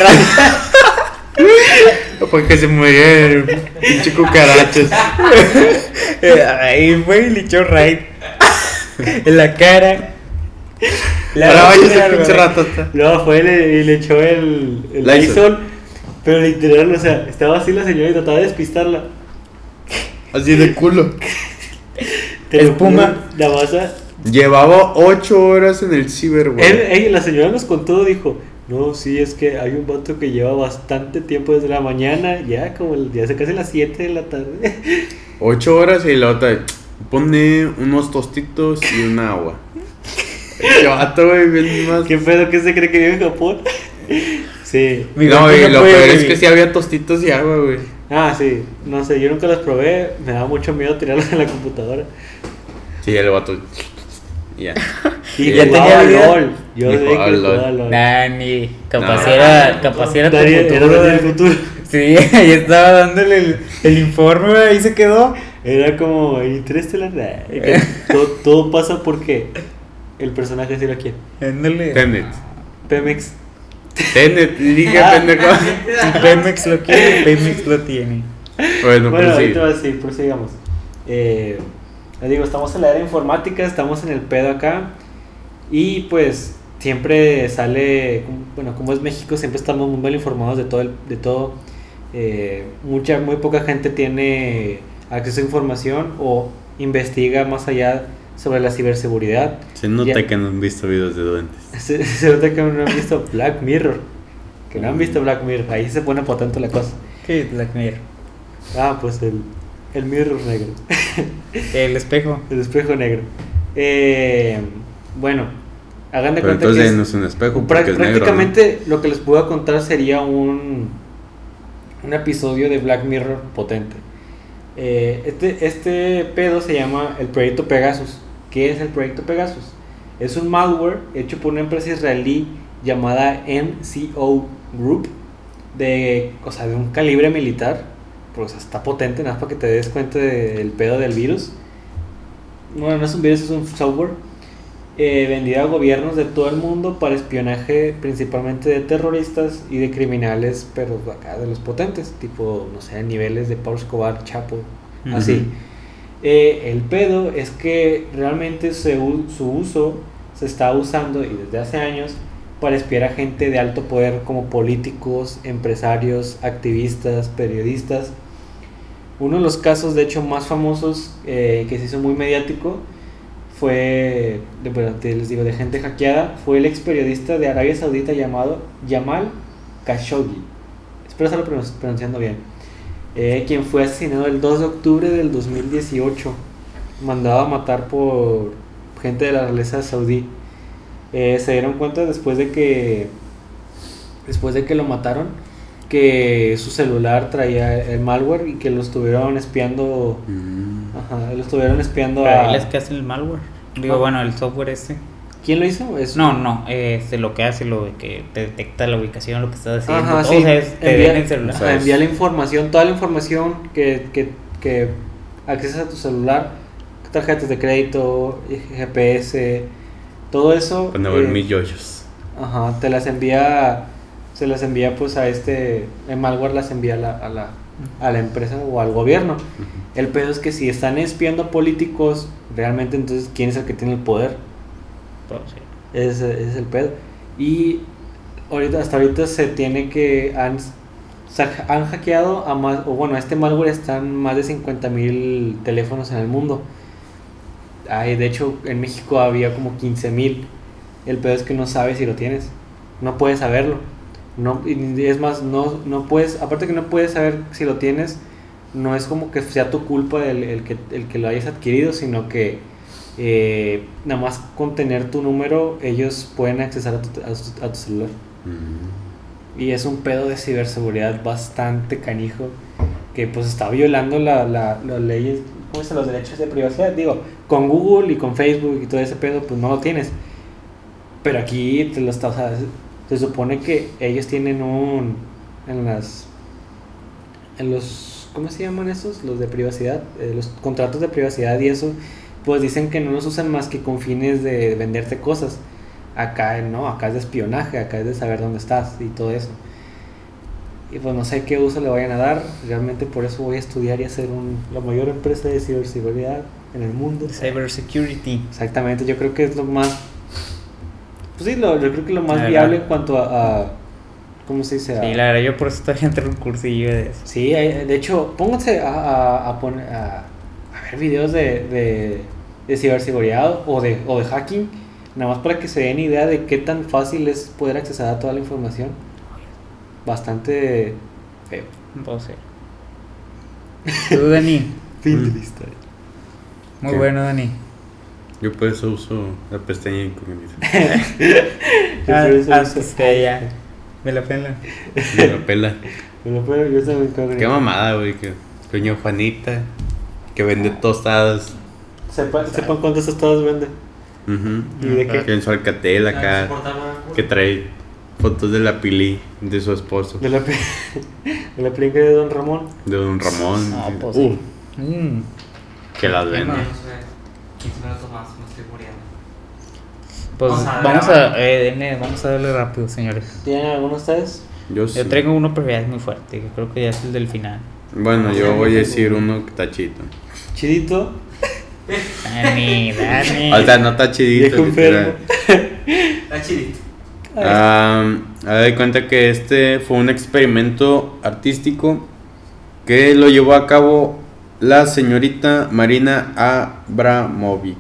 Porque se murieron. Pinche cucarachas. (laughs) Eh, Ahí fue y le echó raid. en la cara. Luego fue y le, y le echó el, el Lysol. Pero literal, o sea, estaba así la señora y trataba de despistarla. Así de culo. Espuma. La masa. Llevaba 8 horas en el ciber, Él, la señora nos contó, dijo, no, sí, es que hay un vato que lleva bastante tiempo desde la mañana, ya como el día, hace casi las 7 de la tarde. (laughs) 8 horas y la otra. Pone unos tostitos y un agua. Qué vato, güey, bien más. ¿Qué pedo que se cree que vive en Japón? Sí. Mi No, gato y no lo peor es que sí había tostitos y agua, güey. Ah, sí. No sé, yo nunca las probé. Me daba mucho miedo tirarlas en la computadora. Sí, el vato. Y ya. Y Sí. ya tenía. LOL. Yo Y sé jugaba que LOL. jugaba LOL. Dani, capaz No. era, capaz era tu Dani, era futuro. Dani del futuro. Sí, (laughs) ahí estaba dándole el, el informe, güey, ahí se quedó. Era como Interestelar. y todo, todo pasa porque el personaje sí lo quiere. Ándale. Tenet. Pemex. Tenet, dije Ah. pendejo. (laughs) Si Pemex lo quiere, Pemex lo tiene. Bueno, Bueno, pero sí. ahorita sí, prosigamos. Eh, les digo, estamos en la era informática, estamos en el pedo acá. Y pues siempre sale, bueno, como es México, siempre estamos muy mal informados de todo. el- de todo. Eh, mucha, muy poca gente tiene acceso a información o investiga más allá sobre la ciberseguridad. Se nota Ya. que no han visto videos de duendes. (laughs) Se, se nota que no han visto Black Mirror. que no han visto Black Mirror, ahí se pone potente la cosa. ¿Qué es Black Mirror? Ah, pues el, el mirror negro, (laughs) El espejo. el espejo negro. Eh, bueno, hagan de Pero cuenta que entonces es- no es un espejo Prá- porque es negro. ¿no? prácticamente lo que les puedo contar sería un, un episodio de Black Mirror potente. Eh, este, este pedo se llama el proyecto Pegasus. ¿Qué es el proyecto Pegasus? Es un malware hecho por una empresa israelí llamada NCO Group, de, o sea, de un calibre militar. Pues está potente, nada más para que te des cuenta del pedo del virus. Bueno, no es un virus, es un software eh, vendida a gobiernos de todo el mundo para espionaje principalmente de terroristas y de criminales, pero acá de los potentes, tipo, no sé, niveles de Pablo Escobar, Chapo, así. Eh, el pedo es que realmente se su uso se está usando y desde hace años para espiar a gente de alto poder como políticos, empresarios, activistas, periodistas. Uno de los casos, de hecho, más famosos eh, que se hizo muy mediático fue, de, bueno, te- les digo, de gente hackeada, fue el ex periodista de Arabia Saudita llamado Jamal Khashoggi. Espero estarlo pronun- pronunciando bien. Eh, quien fue asesinado el 2 de octubre del 2018, mandado a matar por gente de la realeza saudí. Eh, se dieron cuenta después de que después de que lo mataron que su celular traía el malware y que lo estuvieron espiando Mm. Ajá, lo estuvieron espiando Pero a él es que hace el malware. Digo, Ah. bueno, el software este. ¿Quién lo hizo? Es- No, no, este, lo que hace, lo de que te detecta la ubicación, lo que estás haciendo. Ajá, todo, sí. o sea, es- te Envía- el celular. O sea, Ajá, es- envía la información, toda la información que, que, que accesas a tu celular, tarjetas de crédito, GPS, todo eso. Cuando ver eh, mis yoyos. Ajá, te las envía, se las envía pues a este, el malware las envía a la, a la, a la empresa o al gobierno. El pedo es que si están espiando a políticos, realmente entonces, ¿quién es el que tiene el poder? Sí. Ese, ese es el pedo. Y ahorita, hasta ahorita se tiene que. Han, han hackeado a más. O bueno, este malware está en más de 50 mil teléfonos en el mundo. Ay, de hecho, en México había como 15 mil. El pedo es que no sabes si lo tienes. No puedes saberlo. No, y es más, no, no puedes. Aparte que no puedes saber si lo tienes, no es como que sea tu culpa el, el que, el que lo hayas adquirido, sino que eh, nada más con tener tu número, ellos pueden accesar a tu, a tu- a tu celular. Y es un pedo de ciberseguridad bastante canijo que pues está violando la, la, las leyes, ¿cómo se Los derechos de privacidad. Digo, con Google y con Facebook y todo ese pedo, pues no lo tienes. Pero aquí te lo está, o sea, se supone que ellos tienen un, en las, en los, ¿cómo se llaman esos? Los de privacidad, eh, los contratos de privacidad y eso, pues dicen que no los usan más que con fines de venderte cosas. Acá no, acá es de espionaje, acá es de saber dónde estás y todo eso. Y pues no sé qué uso le vayan a dar, realmente por eso voy a estudiar y hacer un, la mayor empresa de ciberseguridad en el mundo. Cyber security. Exactamente, yo creo que es lo más. Pues sí, lo, yo creo que lo más viable en cuanto a. a- ¿Cómo se dice? Sí, la verdad, yo por eso estoy (laughs) entre un cursillo de eso. Sí, hay- de hecho, pónganse a, a, a poner, a, a ver videos de, de, de ciberseguridad o de, o de hacking, nada más para que se den idea de qué tan fácil es poder acceder a toda la información. Bastante feo. No puedo ser. Tú, Dani. (laughs) Fin de la historia. Muy ¿Qué? bueno, Dani. Yo por eso uso la pestaña incógnita. (laughs) Ah, Yo por eso ah, uso- pues que ya. Me la pela. Me la pela. Yo también creo Qué mamada, güey. Que doña Juanita, que vende tostadas. Sepan, sepan cuántos estados vende. Ujú. ¿Y de qué? Que en su alcatel Ah, acá. Que trae fotos de la pili de su esposo. De la, (laughs) de la película de Don Ramón. De don Ramón. No, pues Uh, sí. Mm. que las No, vende. No sé, 15 minutos más, me estoy muriendo. Pues Vamos a vamos grabar. a, eh, denle- vamos a darle rápido, señores. ¿Tienen alguno de ustedes? Yo sí. Yo traigo uno, pero ya es muy fuerte. que Creo que ya es el del final. Bueno, yo voy a decir uno que está chido. Chidito. Dani, Dani. O sea, no está chidito. Está chidito. Ah, a de cuenta que este fue un experimento artístico que lo llevó a cabo la señorita Marina Abramovic.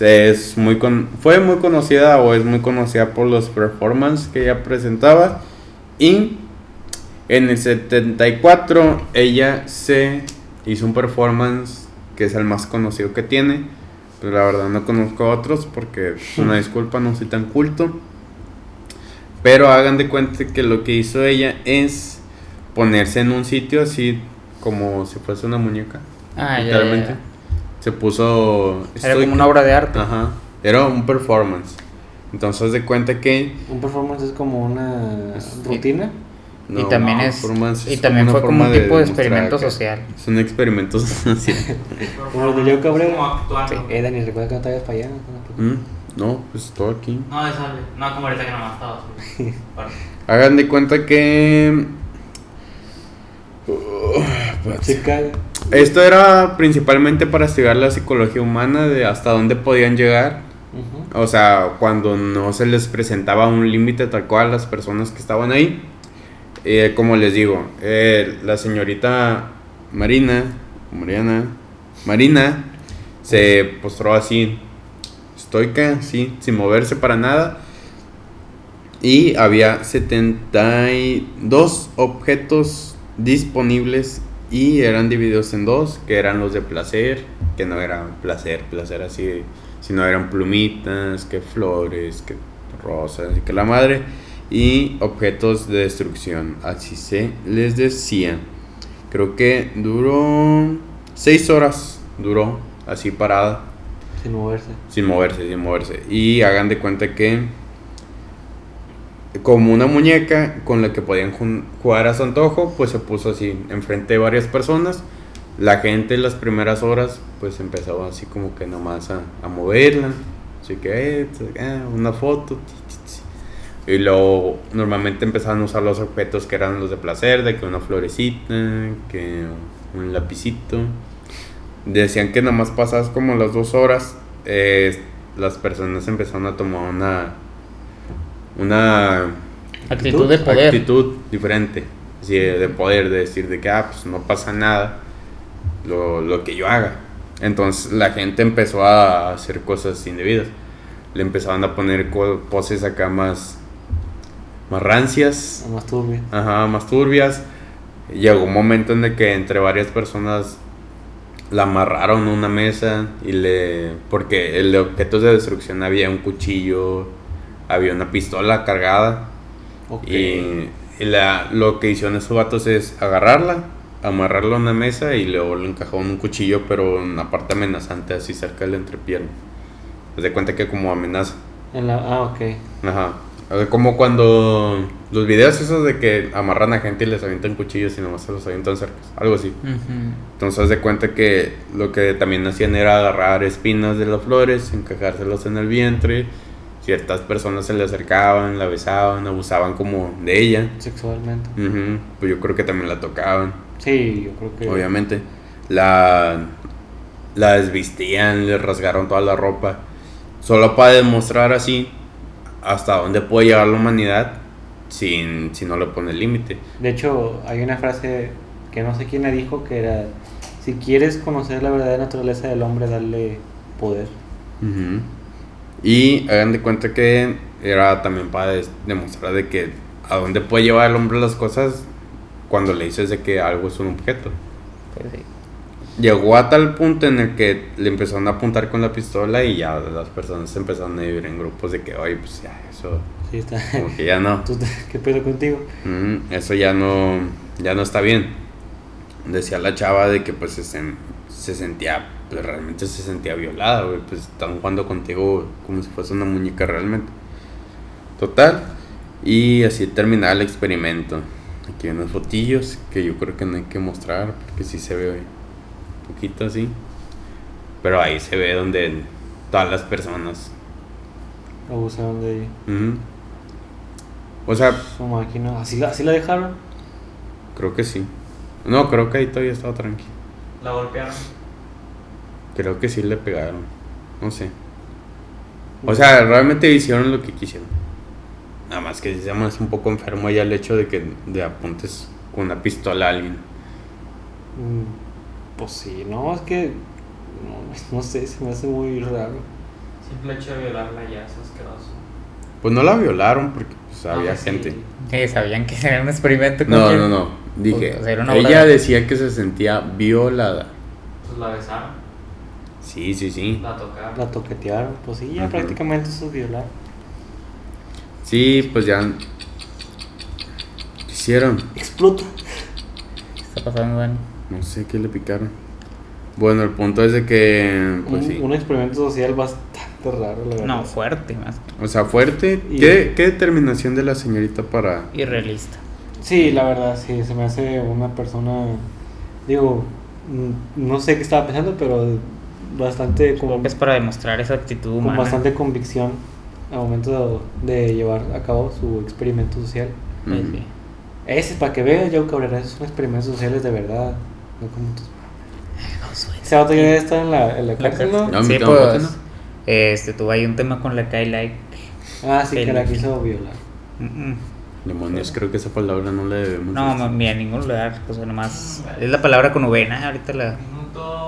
Es muy con- fue muy conocida o es muy conocida por los performances que ella presentaba. Y en el 74 ella se hizo un performance que es el más conocido que tiene. Pero la verdad no conozco otros porque una disculpa, no soy tan culto. Pero hagan de cuenta que lo que hizo ella es ponerse en un sitio así como si fuese una muñeca. Ah, ya, literalmente. ya, Se puso... ya. Era como estoica. una obra de arte. Ajá. Era un performance. Entonces haz de cuenta que... Un performance es como una Es- rutina. y también no, es performance y también fue como un tipo de, experimento social. Es un experimento (laughs) social. Como los de Leo Cabrera. Como actuando. Sí. Eh, Dani, recuerda que no te vayas para allá. Mm, No, pues todo aquí. No, es. No, como ahorita que nomás estaba. sí. Bueno. (laughs) Hagan de cuenta que... Uh. Se caga. Esto era principalmente para estudiar la psicología humana de hasta dónde podían llegar. O sea, cuando no se les presentaba un límite tal cual a las personas que estaban ahí. Eh, como les digo, eh, la señorita Marina, Mariana, Marina, se postró así, estoica, sí, sin moverse para nada. Y había 72 objetos disponibles y eran divididos en dos, que eran los de placer, que no eran placer, placer así, sino eran plumitas, que flores, que rosas, que la madre, y objetos de destrucción, así se les decía. Creo que duró 6 horas, duró así parada, Sin moverse. sin moverse, sin moverse. Y hagan de cuenta que como una muñeca con la que podían jugar a su antojo, pues se puso así enfrente de varias personas. La gente en las primeras horas pues empezaba así como que nomás a, a moverla. Así que eh, ah, una foto. Y luego normalmente empezaban a usar los objetos que eran los de placer, de que una florecita, que un lapicito. Decían que nomás pasadas como las dos horas, eh, las personas empezaron a tomar una una Actitud de poder. actitud diferente, así de, de poder, de decir de que ah, pues no pasa nada lo, lo que yo haga. Entonces la gente empezó a hacer cosas indebidas. Le empezaban a poner poses acá más, más rancias, Más turbio. Ajá, más turbias. Llegó un momento en el que entre varias personas la amarraron a una mesa y le... Porque el de objetos de destrucción había un cuchillo, había una pistola cargada. Ok. Y, la, lo que hicieron esos vatos es agarrarla, amarrarla a una mesa y luego le encajaron un cuchillo, pero en una parte amenazante, así cerca de la entrepierna. Haz de cuenta que como amenaza. En la, ah, ok. Ajá. O sea, como cuando los videos esos de que amarran a gente y les avientan cuchillos y nomás se los avientan cerca. Algo así. Ujú. Entonces haz de cuenta que lo que también hacían era agarrar espinas de las flores, encajárselas en el vientre. Ciertas personas se le acercaban, la besaban, abusaban como de ella. Sexualmente. Pues yo creo que también la tocaban, Sí, yo creo que. obviamente. La, la desvistían, le rasgaron toda la ropa. Solo para demostrar así hasta dónde puede llegar la humanidad sin, si no le pone límite. De hecho, hay una frase que no sé quién la dijo que era: Si quieres conocer la verdadera naturaleza del hombre, darle poder. Y hagan de cuenta que era también para demostrar de que a dónde puede llevar el hombre las cosas cuando le dices de que algo es un objeto. Pues sí. Llegó a tal punto en el que le empezaron a apuntar con la pistola y ya las personas empezaron a vivir en grupos de que, oye, pues ya, eso, Sí, está. como que ya no. (laughs) ¿Tú te- ¿Qué pedo contigo? Ujú, Eso ya no, ya no está bien. Decía la chava de que pues se, se sentía, pues realmente se sentía violada, güey. Pues están jugando contigo como si fuese una muñeca realmente. Total. Y así terminaba el experimento. Aquí hay unos fotillos que yo creo que no hay que mostrar porque sí se ve un poquito así. Pero ahí se ve donde todas las personas. Abusaron de ella. ujú. O sea, Su máquina. ¿Así la, así la dejaron? creo que sí. No, creo que ahí todavía estaba tranquilo. La golpearon. Creo que sí le pegaron. No sé. O sea, realmente hicieron lo que quisieron. Nada más que se llama un poco enfermo ya el hecho de que de apuntes con una pistola a alguien. Mm, Pues sí, no, es que. No, (laughs) no sé, se me hace muy raro. Simple hecho de violarla ya es asqueroso. Pues no la violaron porque pues, había Ah, sí. gente. Sí, sabían que era un experimento. con No, quién? no, no. Dije, O sea, obra ella de- decía que se sentía violada. Pues la besaron, Sí, sí, sí. la tocaron. La toquetearon, pues sí, ya Ujú. prácticamente eso es violar. Sí, pues ya. ¿Qué hicieron? Explota. ¿Qué está pasando, Dani? No sé qué le picaron. Bueno, el punto es de que. Pues un, sí. un experimento social bastante raro, la verdad. No, fuerte, más O sea, fuerte. Y- ¿Qué, ¿Qué determinación de la señorita para.? irrealista. Sí, la verdad, sí, se me hace una persona, digo, no sé qué estaba pensando, pero bastante Supongo con, que es para demostrar esa actitud con bastante convicción al momento de llevar a cabo su experimento social. Sí. Ese, para que veas, Joe Cabrera, esos son experimentos sociales de verdad. No como tus- Ese vato ya está en la, en la La cárcel, ¿no? No, Sí, pues, ¿no? este, tuvo ahí un tema con la Kai Like. Ah, sí, que la quiso violar. Mm, mm. Demonios, creo que esa palabra no le debemos. No, ni a ningún lugar, o sea, nomás es la palabra con V, ¿no? ahorita la... Minuto,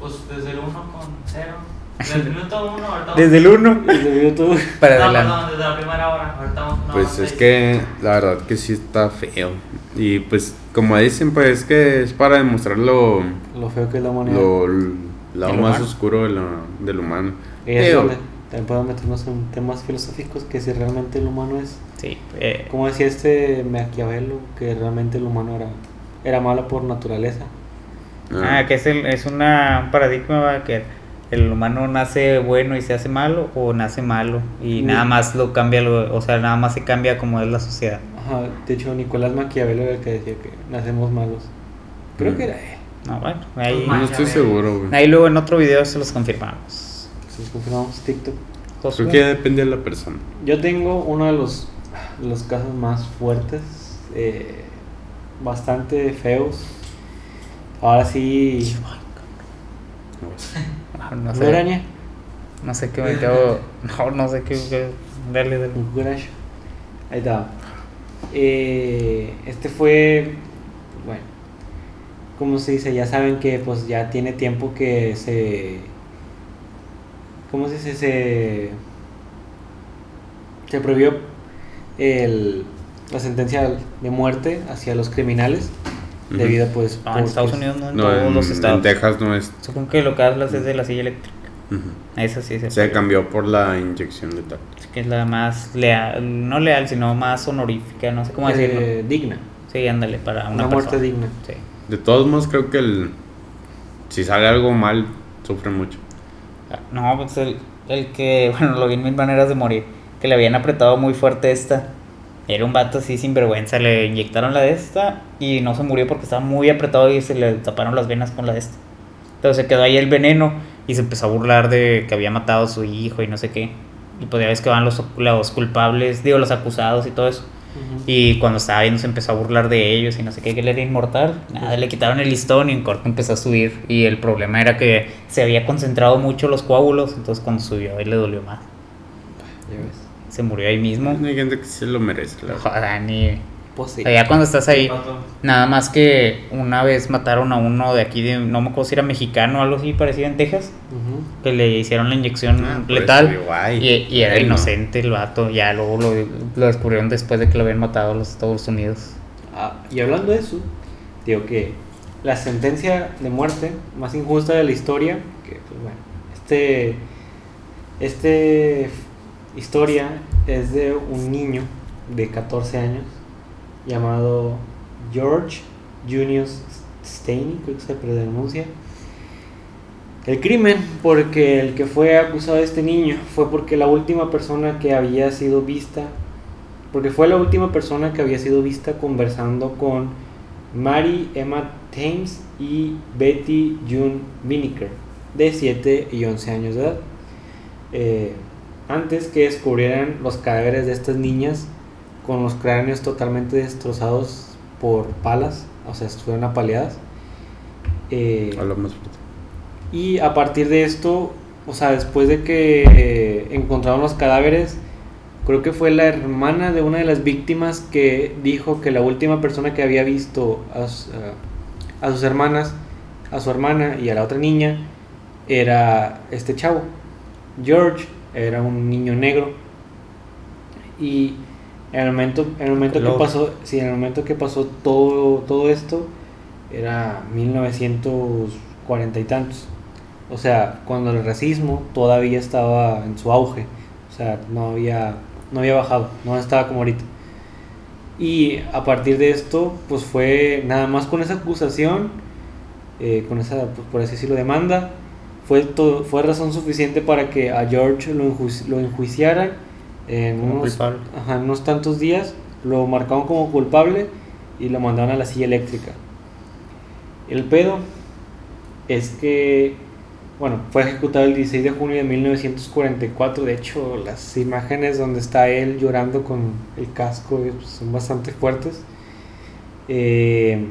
pues desde el 1 con 0. (laughs) Desde el minuto 1, ahorita vamos- Desde el 1 Y de YouTube. para No, adelante. perdón, desde la primera hora. Ahorita vamos una Pues es seis. que la verdad que sí está feo. Y pues, como dicen, pues es que es para demostrar lo, Lo feo que es la humanidad. lo el lado El más humano. oscuro de la- del humano. Y es Feo. donde también podemos meternos en temas filosóficos que si realmente el humano es Sí, eh, Como decía este Maquiavelo, que realmente el humano era, era malo por naturaleza. Ah, que es, el, es una, un paradigma que el humano nace bueno y se hace malo o nace malo y Mm. nada más lo cambia, lo, o sea, nada más se cambia como es la sociedad. Ajá, de hecho, Nicolás Maquiavelo era el que decía que nacemos malos. Creo Mm. que era él. No, bueno, ahí, Pues No estoy seguro, güey. ahí luego en otro video se los confirmamos. Si nos confirmamos TikTok. Creo que depende de la persona. Yo tengo uno de los, los casos más fuertes, eh, bastante feos. Ahora sí, No, no ¿no sé, araña? no sé qué me quedo, no, no sé qué, qué- dale, dale. Cucaracho. Ahí está. Eh, este fue, bueno, como se dice, ya saben que pues ya tiene tiempo que se, ¿cómo se dice? Se, se prohibió el, la sentencia de muerte hacia los criminales Ujú. debido pues No, en Estados Unidos no, en No, todos en, los en estados. Texas no es. Supongo que lo que hablas es de la silla eléctrica. Ujú. Esa sí se Se cambió por la inyección letal. que es la más leal, no leal, sino más honorífica, no sé cómo decirlo. eh, digna, Sí, ándale, para una, una, muerte persona. digna. Sí. De todos modos, creo que el. Si sale algo mal, sufre mucho. No, pues el, el que, (laughs) bueno, lo vi en mil maneras de morir, que le habían apretado muy fuerte esta. Era un vato así sin vergüenza, le inyectaron la de esta y no se murió porque estaba muy apretado y se le taparon las venas con la de esta. Entonces se quedó ahí el veneno y se empezó a burlar de que había matado a su hijo y no sé qué. Y pues ya ves que van los, los culpables, digo, los acusados y todo eso. Ujú. Y cuando estaba viendo se empezó a burlar de ellos y no sé qué, que él era inmortal. Nada, le quitaron el listón y en corto empezó a subir. Y el problema era que se había concentrado mucho los coágulos, entonces cuando subió a él le dolió más. Ya ves. Se murió ahí mismo. Hay gente que se lo merece, la verdad. Joder, ni... Pues sí. Ya cuando estás ahí, nada más que una vez mataron a uno de aquí, de, no me acuerdo si era mexicano o algo así parecido en Texas, que le hicieron la inyección Ah, por letal. y, y era ay, no. inocente el vato, ya luego lo, lo descubrieron después de que lo habían matado a los Estados Unidos. Ah, y hablando de eso, digo que la sentencia de muerte más injusta de la historia, que pues bueno, este, este historia es de un niño de 14 años llamado George Junius Staney, creo que se pronuncia. El crimen, porque el que fue acusado de este niño fue porque la última persona que había sido vista porque fue la última persona que había sido vista conversando con Mary Emma Thames y Betty June Winiker, de 7 y 11 años de edad. Eh, antes que descubrieran los cadáveres de estas niñas con los cráneos totalmente destrozados por palas, o sea, estuvieron apaleadas. Eh, Habla más fuerte. y a partir de esto, o sea, después de que eh, encontraron los cadáveres, creo que fue la hermana de una de las víctimas que dijo que la última persona que había visto a, a- a sus hermanas, a su hermana y a la otra niña, era este chavo. George era un niño negro y en el momento, en el momento que pasó, sí, en el momento que pasó todo, todo esto, era 1940 y tantos. O sea, cuando el racismo todavía estaba en su auge. O sea, no había, no había bajado, no estaba como ahorita. Y a partir de esto, pues fue nada más con esa acusación, eh, con esa, pues, por así decirlo, demanda, fue, todo, fue razón suficiente para que a George lo, enjuici- lo enjuiciaran en unos, ajá, unos tantos días, lo marcaron como culpable y lo mandaron a la silla eléctrica. El pedo es que, bueno, fue ejecutado el 16 de junio de 1944. De hecho, las imágenes donde está él llorando con el casco pues, son bastante fuertes. Eh,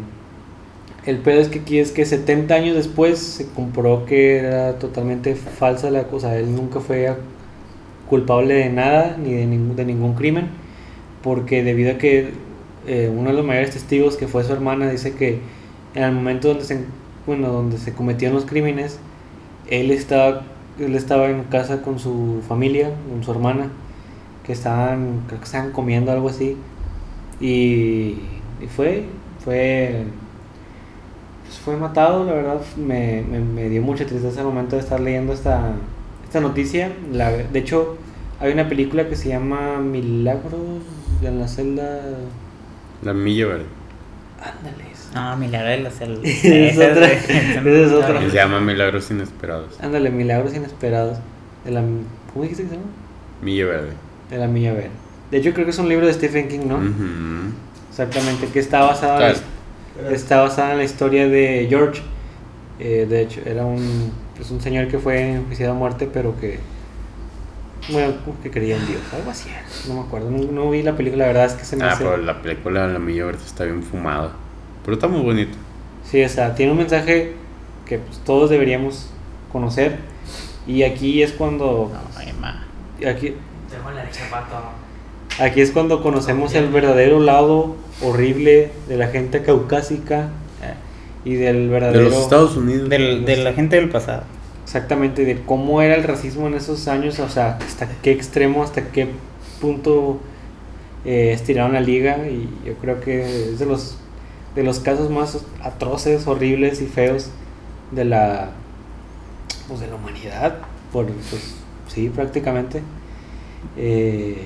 el pedo es que aquí es que 70 años después se comprobó que era totalmente falsa la cosa. Él nunca fue culpable de nada ni de, ningún de ningún crimen. Porque debido a que eh, uno de los mayores testigos, que fue su hermana, dice que en el momento donde se, bueno, donde se cometían los crímenes, él estaba, él estaba en casa con su familia, con su hermana, que estaban, que estaban comiendo algo así. Y, y fue, fue, pues fue matado, la verdad, me, me, me dio mucha tristeza al momento de estar leyendo esta, esta noticia. La, de hecho, hay una película que se llama Milagros en la celda... La milla verde. Ándales. Ah, Milagro de la Celda. (laughs) Es otra, esa es otra. Se llama Milagros Inesperados. Ándale, Milagros Inesperados. De la, ¿Cómo dijiste que se llama? Milla verde. De la Milla Verde. De hecho, creo que es un libro de Stephen King, ¿no? Exactamente, que está basado, en Claro. la, está basada en la historia de George. Eh, de hecho, era un, pues, un señor que fue enjuiciado a muerte, pero que. Bueno, que creía en Dios, algo así. No me acuerdo, no, no vi la película, la verdad es que se me Ah, hace. pero la película de La Milla Verde está bien fumada. Pero está muy bonito. Sí, o sea, tiene un mensaje que pues, todos deberíamos conocer. Y aquí es cuando. No, ay, ma. Aquí, Tengo la leche pato. Aquí es cuando conocemos el verdadero lado horrible de la gente caucásica eh, y del De verdadero... los Estados Unidos. Del, de la gente del pasado. Exactamente, de cómo era el racismo en esos años, o sea, hasta qué extremo, hasta qué punto eh, estiraron la liga y yo creo que es de los, de los casos más atroces, horribles y feos de la, pues, de la humanidad, por, pues, sí, prácticamente. Eh,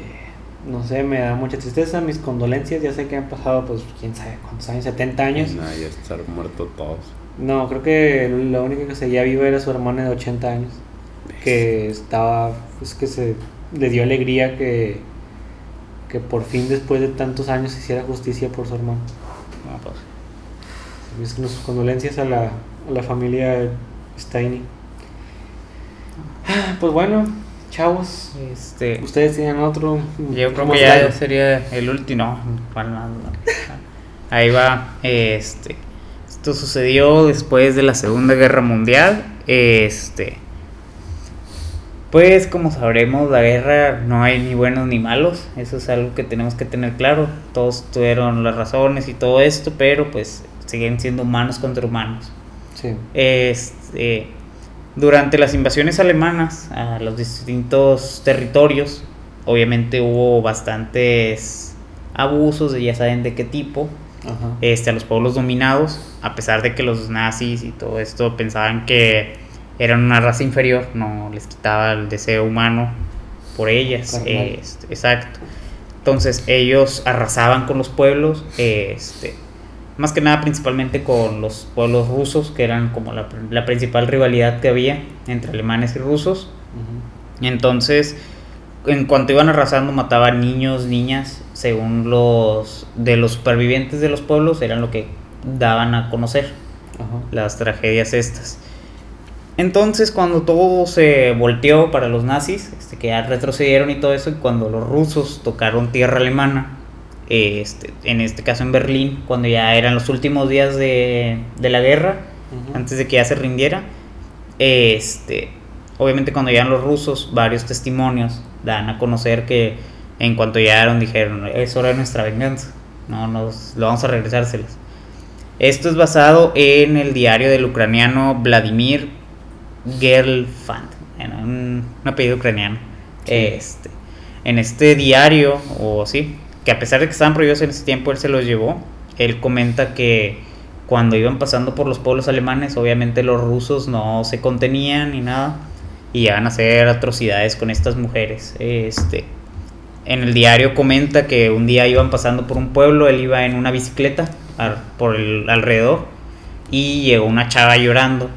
no sé, me da mucha tristeza, mis condolencias, ya sé que han pasado, pues, quién sabe cuántos años, 70 años. Nah, ya estar muertos todos. No, creo que la única que seguía viva era su hermana de 80 años. Que estaba, pues que se le dio alegría que, que por fin después de tantos años se hiciera justicia por su hermano. No, pues. Mis mis condolencias a la, a la familia Steiny. Ah, Pues bueno, chavos, Este. ustedes tienen otro. Yo creo ¿cómo que ya sería el último. Ahí va. Este. Esto sucedió después de la Segunda Guerra Mundial. Este. Pues como sabremos, la guerra no hay ni buenos ni malos. Eso es algo que tenemos que tener claro. Todos tuvieron las razones y todo esto, pero pues siguen siendo humanos contra humanos. Sí. Este, durante las invasiones alemanas a los distintos territorios, obviamente hubo bastantes abusos, de ya saben de qué tipo, Ajá. este, a los pueblos dominados, a pesar de que los nazis y todo esto pensaban que eran una raza inferior, no les quitaba el deseo humano por ellas. Este, exacto. Entonces ellos arrasaban con los pueblos, este, más que nada principalmente con los pueblos rusos, que eran como la, la principal rivalidad que había entre alemanes y rusos. Entonces, en cuanto iban arrasando, mataban niños, niñas, según los de los supervivientes de los pueblos, eran lo que daban a conocer las tragedias estas. Entonces, cuando todo se volteó para los nazis, este, que ya retrocedieron y todo eso, y cuando los rusos tocaron tierra alemana, este, en este caso en Berlín, cuando ya eran los últimos días de, de la guerra, antes de que ya se rindiera, este, obviamente cuando llegan los rusos, varios testimonios dan a conocer que en cuanto llegaron dijeron, es hora de nuestra venganza, no nos lo vamos a regresárselas. Esto es basado en el diario del ucraniano Vladimir Gerlfand. Un, un apellido ucraniano. Este, en este diario, o sí, que a pesar de que estaban prohibidos en ese tiempo, él se los llevó. Él comenta que cuando iban pasando por los pueblos alemanes, obviamente los rusos no se contenían ni nada y iban a hacer atrocidades con estas mujeres. Este, en el diario comenta que un día iban pasando por un pueblo, él iba en una bicicleta por el alrededor y llegó una chava llorando.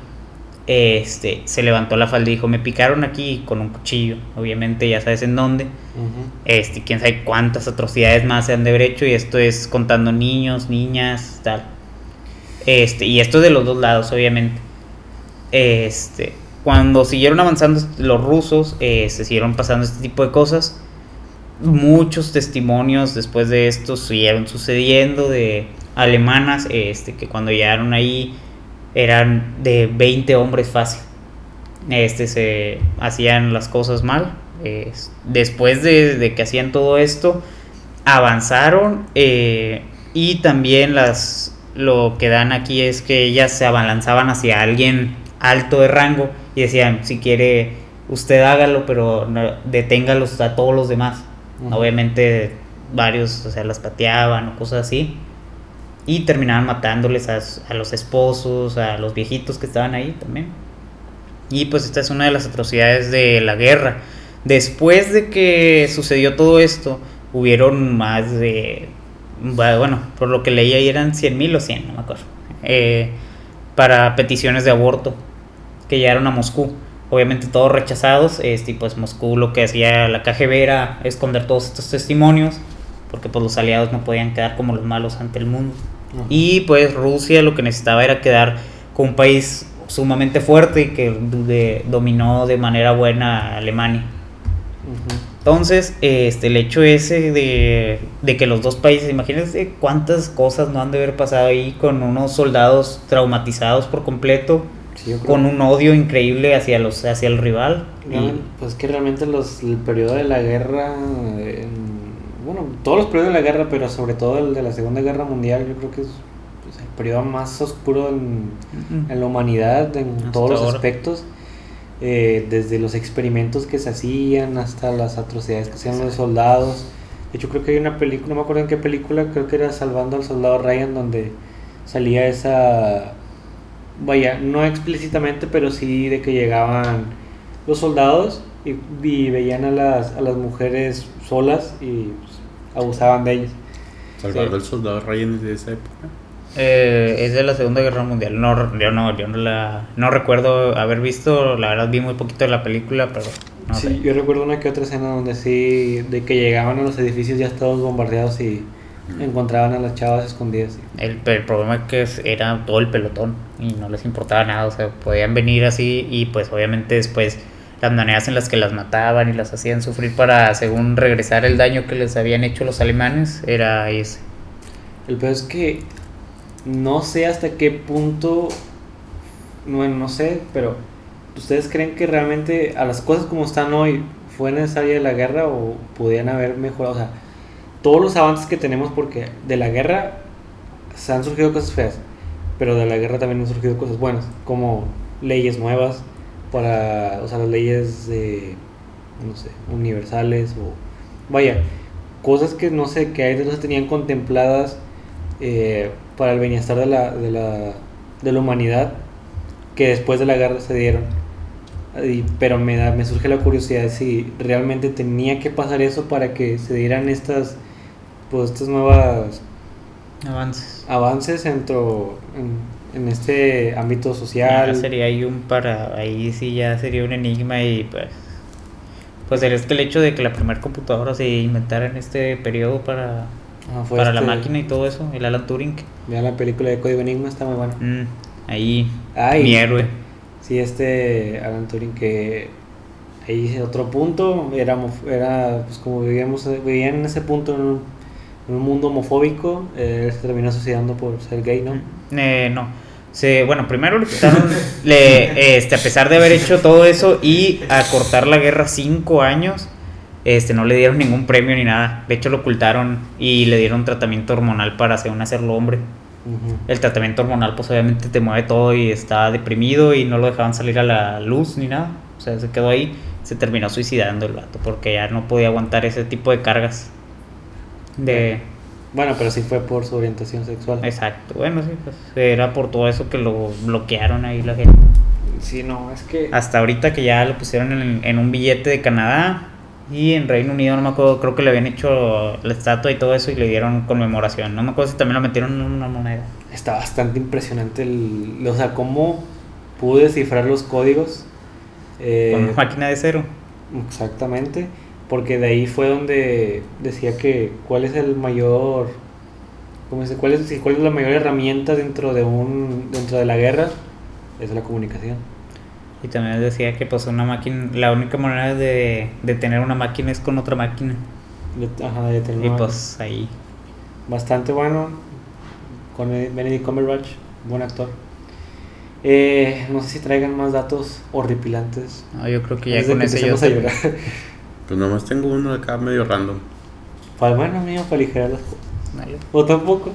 Este, se levantó la falda y dijo, me picaron aquí con un cuchillo, obviamente ya sabes en dónde. Este, quién sabe cuántas atrocidades más se han de haber hecho y esto es contando niños, niñas, tal. Este, y esto de los dos lados, obviamente. Este, cuando siguieron avanzando los rusos, eh, se siguieron pasando este tipo de cosas. Muchos testimonios después de esto siguieron sucediendo de alemanas, este, que cuando llegaron ahí eran de 20 hombres fácil. Este se hacían las cosas mal. Es- después de, de que hacían todo esto, avanzaron eh, y también las lo que dan aquí es que ellas se abalanzaban hacia alguien alto de rango y decían si quiere usted hágalo pero no- deténgalos a todos los demás obviamente varios o sea las pateaban o cosas así y terminaban matándoles a, a los esposos a los viejitos que estaban ahí también y pues esta es una de las atrocidades de la guerra. Después de que sucedió todo esto, hubieron más de... Bueno, por lo que leí ahí eran 100 mil o 100, no me acuerdo. eh, para peticiones de aborto que llegaron a Moscú. Obviamente todos rechazados. Este, pues Moscú lo que hacía la KGB era esconder todos estos testimonios. Porque pues los aliados no podían quedar como los malos ante el mundo. Y pues Rusia lo que necesitaba era quedar con un país sumamente fuerte y que de- dominó de manera buena a Alemania. Entonces, este, el hecho ese de, de que los dos países, imagínense cuántas cosas no han de haber pasado ahí con unos soldados traumatizados por completo, Sí, con un odio increíble hacia, los, hacia el rival. Y- Pues que realmente los, el periodo de la guerra, en- bueno, todos los periodos de la guerra, pero sobre todo el de la Segunda Guerra Mundial, yo creo que es pues, el periodo más oscuro en, en la humanidad, en Hasta todos los ahora. aspectos, eh, desde los experimentos que se hacían hasta las atrocidades que hacían los soldados. De hecho, creo que hay una película, no me acuerdo en qué película, creo que era Salvando al Soldado Ryan, donde salía esa, vaya, no explícitamente, pero sí de que llegaban los soldados y, y veían a las, a las mujeres solas y pues, abusaban de ellas. Salvador Sí. el soldado Ryan es de esa época. Eh, es de la Segunda Guerra Mundial. No, yo no, yo no la no recuerdo haber visto, la verdad vi muy poquito de la película, pero no sí, sé. yo recuerdo una que otra escena donde sí, de que llegaban a los edificios ya todos bombardeados y encontraban a las chavas escondidas. El, el problema es que era todo el pelotón y no les importaba nada, o sea, podían venir así y pues obviamente después las maneras en las que las mataban y las hacían sufrir para según regresar el daño que les habían hecho los alemanes era ese. El peor es que no sé hasta qué punto, bueno, no sé, pero ¿ustedes creen que realmente a las cosas como están hoy fue necesaria la guerra o podían haber mejorado? O sea, todos los avances que tenemos, porque de la guerra se han surgido cosas feas, pero de la guerra también han surgido cosas buenas, como leyes nuevas para, o sea, las leyes de, no sé, universales o, vaya, cosas que no sé, que no se tenían contempladas eh, para el bienestar de la, de, la, de la humanidad que después de la guerra se dieron. Y- pero me, da, me surge la curiosidad si realmente tenía que pasar eso para que se dieran estas, pues, estas nuevas Avances. avances dentro, en, en este ámbito Ya social. sería ahí un para ahí sí ya sería un enigma y pues pues es que el hecho de que la primera computadora se inventara en este periodo para Ah, para la este- máquina y todo eso, el Alan Turing. Vean la película de Código Enigma, está muy buena. Mm, ahí Ay. mi héroe. Sí, este Alan Turing que ahí otro punto, era, homo- era pues como vivíamos, vivían en ese punto en un, en un mundo homofóbico, eh, él se terminó suicidando por ser gay, ¿no? Eh, no. Se, bueno, primero le quitaron, (laughs) le, este, a pesar de haber hecho todo eso y acortar la guerra cinco años, este, no le dieron ningún premio ni nada. De hecho, lo ocultaron y le dieron tratamiento hormonal para según hacerlo hombre. El tratamiento hormonal, pues obviamente te mueve todo y está deprimido y no lo dejaban salir a la luz ni nada. O sea, se quedó ahí, se terminó suicidando el vato porque ya no podía aguantar ese tipo de cargas. De. Bueno, pero sí fue por su orientación sexual. Exacto, bueno, sí, pues era por todo eso que lo bloquearon ahí la gente. Sí, no, es que. Hasta ahorita que ya lo pusieron en, en un billete de Canadá y en Reino Unido, no me acuerdo, creo que le habían hecho la estatua y todo eso y le dieron conmemoración. No me acuerdo si también lo metieron en una moneda. Está bastante impresionante el. O sea, cómo pude descifrar los códigos. Eh, Con una máquina de cero. Exactamente, porque de ahí fue donde decía que cuál es el mayor, ¿cómo dice? ¿Cuál es, cuál es la mayor herramienta dentro de un, dentro de la guerra? Es la comunicación. Y también decía que pues una máquina, la única manera de, de tener una máquina es con otra máquina. De- Ajá, de tener Y una- pues ahí. bastante bueno con Benedict Cumberbatch, buen actor. Eh, no sé si traigan más datos horripilantes. No, yo creo que ya con ese yo a llorar. (laughs) Pues nomás tengo uno de acá medio random. Para bueno, mío, para aligerar las cosas. O tampoco.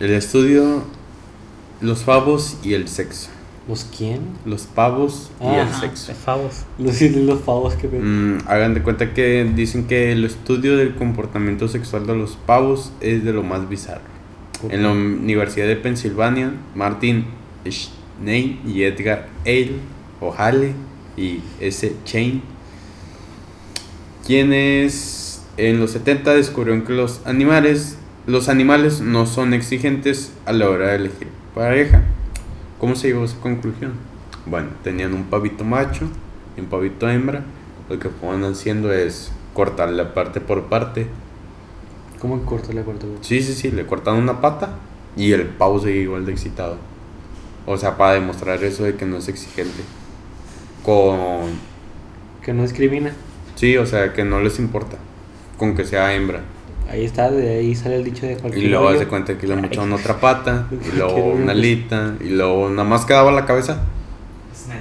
El estudio Los pavos y el sexo. ¿Los quién? Los pavos y el Ah, sexo. De favos. Los, los pavos que ven. Mm, hagan de cuenta que dicen que el estudio del comportamiento sexual de los pavos es de lo más bizarro. En la Universidad de Pensilvania, Martin Schney y Edgar Hale, o Hale y S. Chain, quienes en los 70 descubrieron que los animales, los animales no son exigentes a la hora de elegir pareja. ¿Cómo se llegó a esa conclusión? Bueno, tenían un pavito macho y un pavito hembra. Lo que fueron haciendo es cortarle parte por parte ¿Cómo en corto le corto? güey? Sí, sí, sí, le cortaron una pata y el pavo seguía igual de excitado. O sea, para demostrar eso de que no es exigente. Con... Que no discrimina. Sí, o sea, que no les importa. Con que sea hembra. Ahí está, de ahí sale el dicho de cualquier. Y luego hace cuenta que le mocharon otra pata, (laughs) y luego una alita, y luego nada más quedaba la cabeza.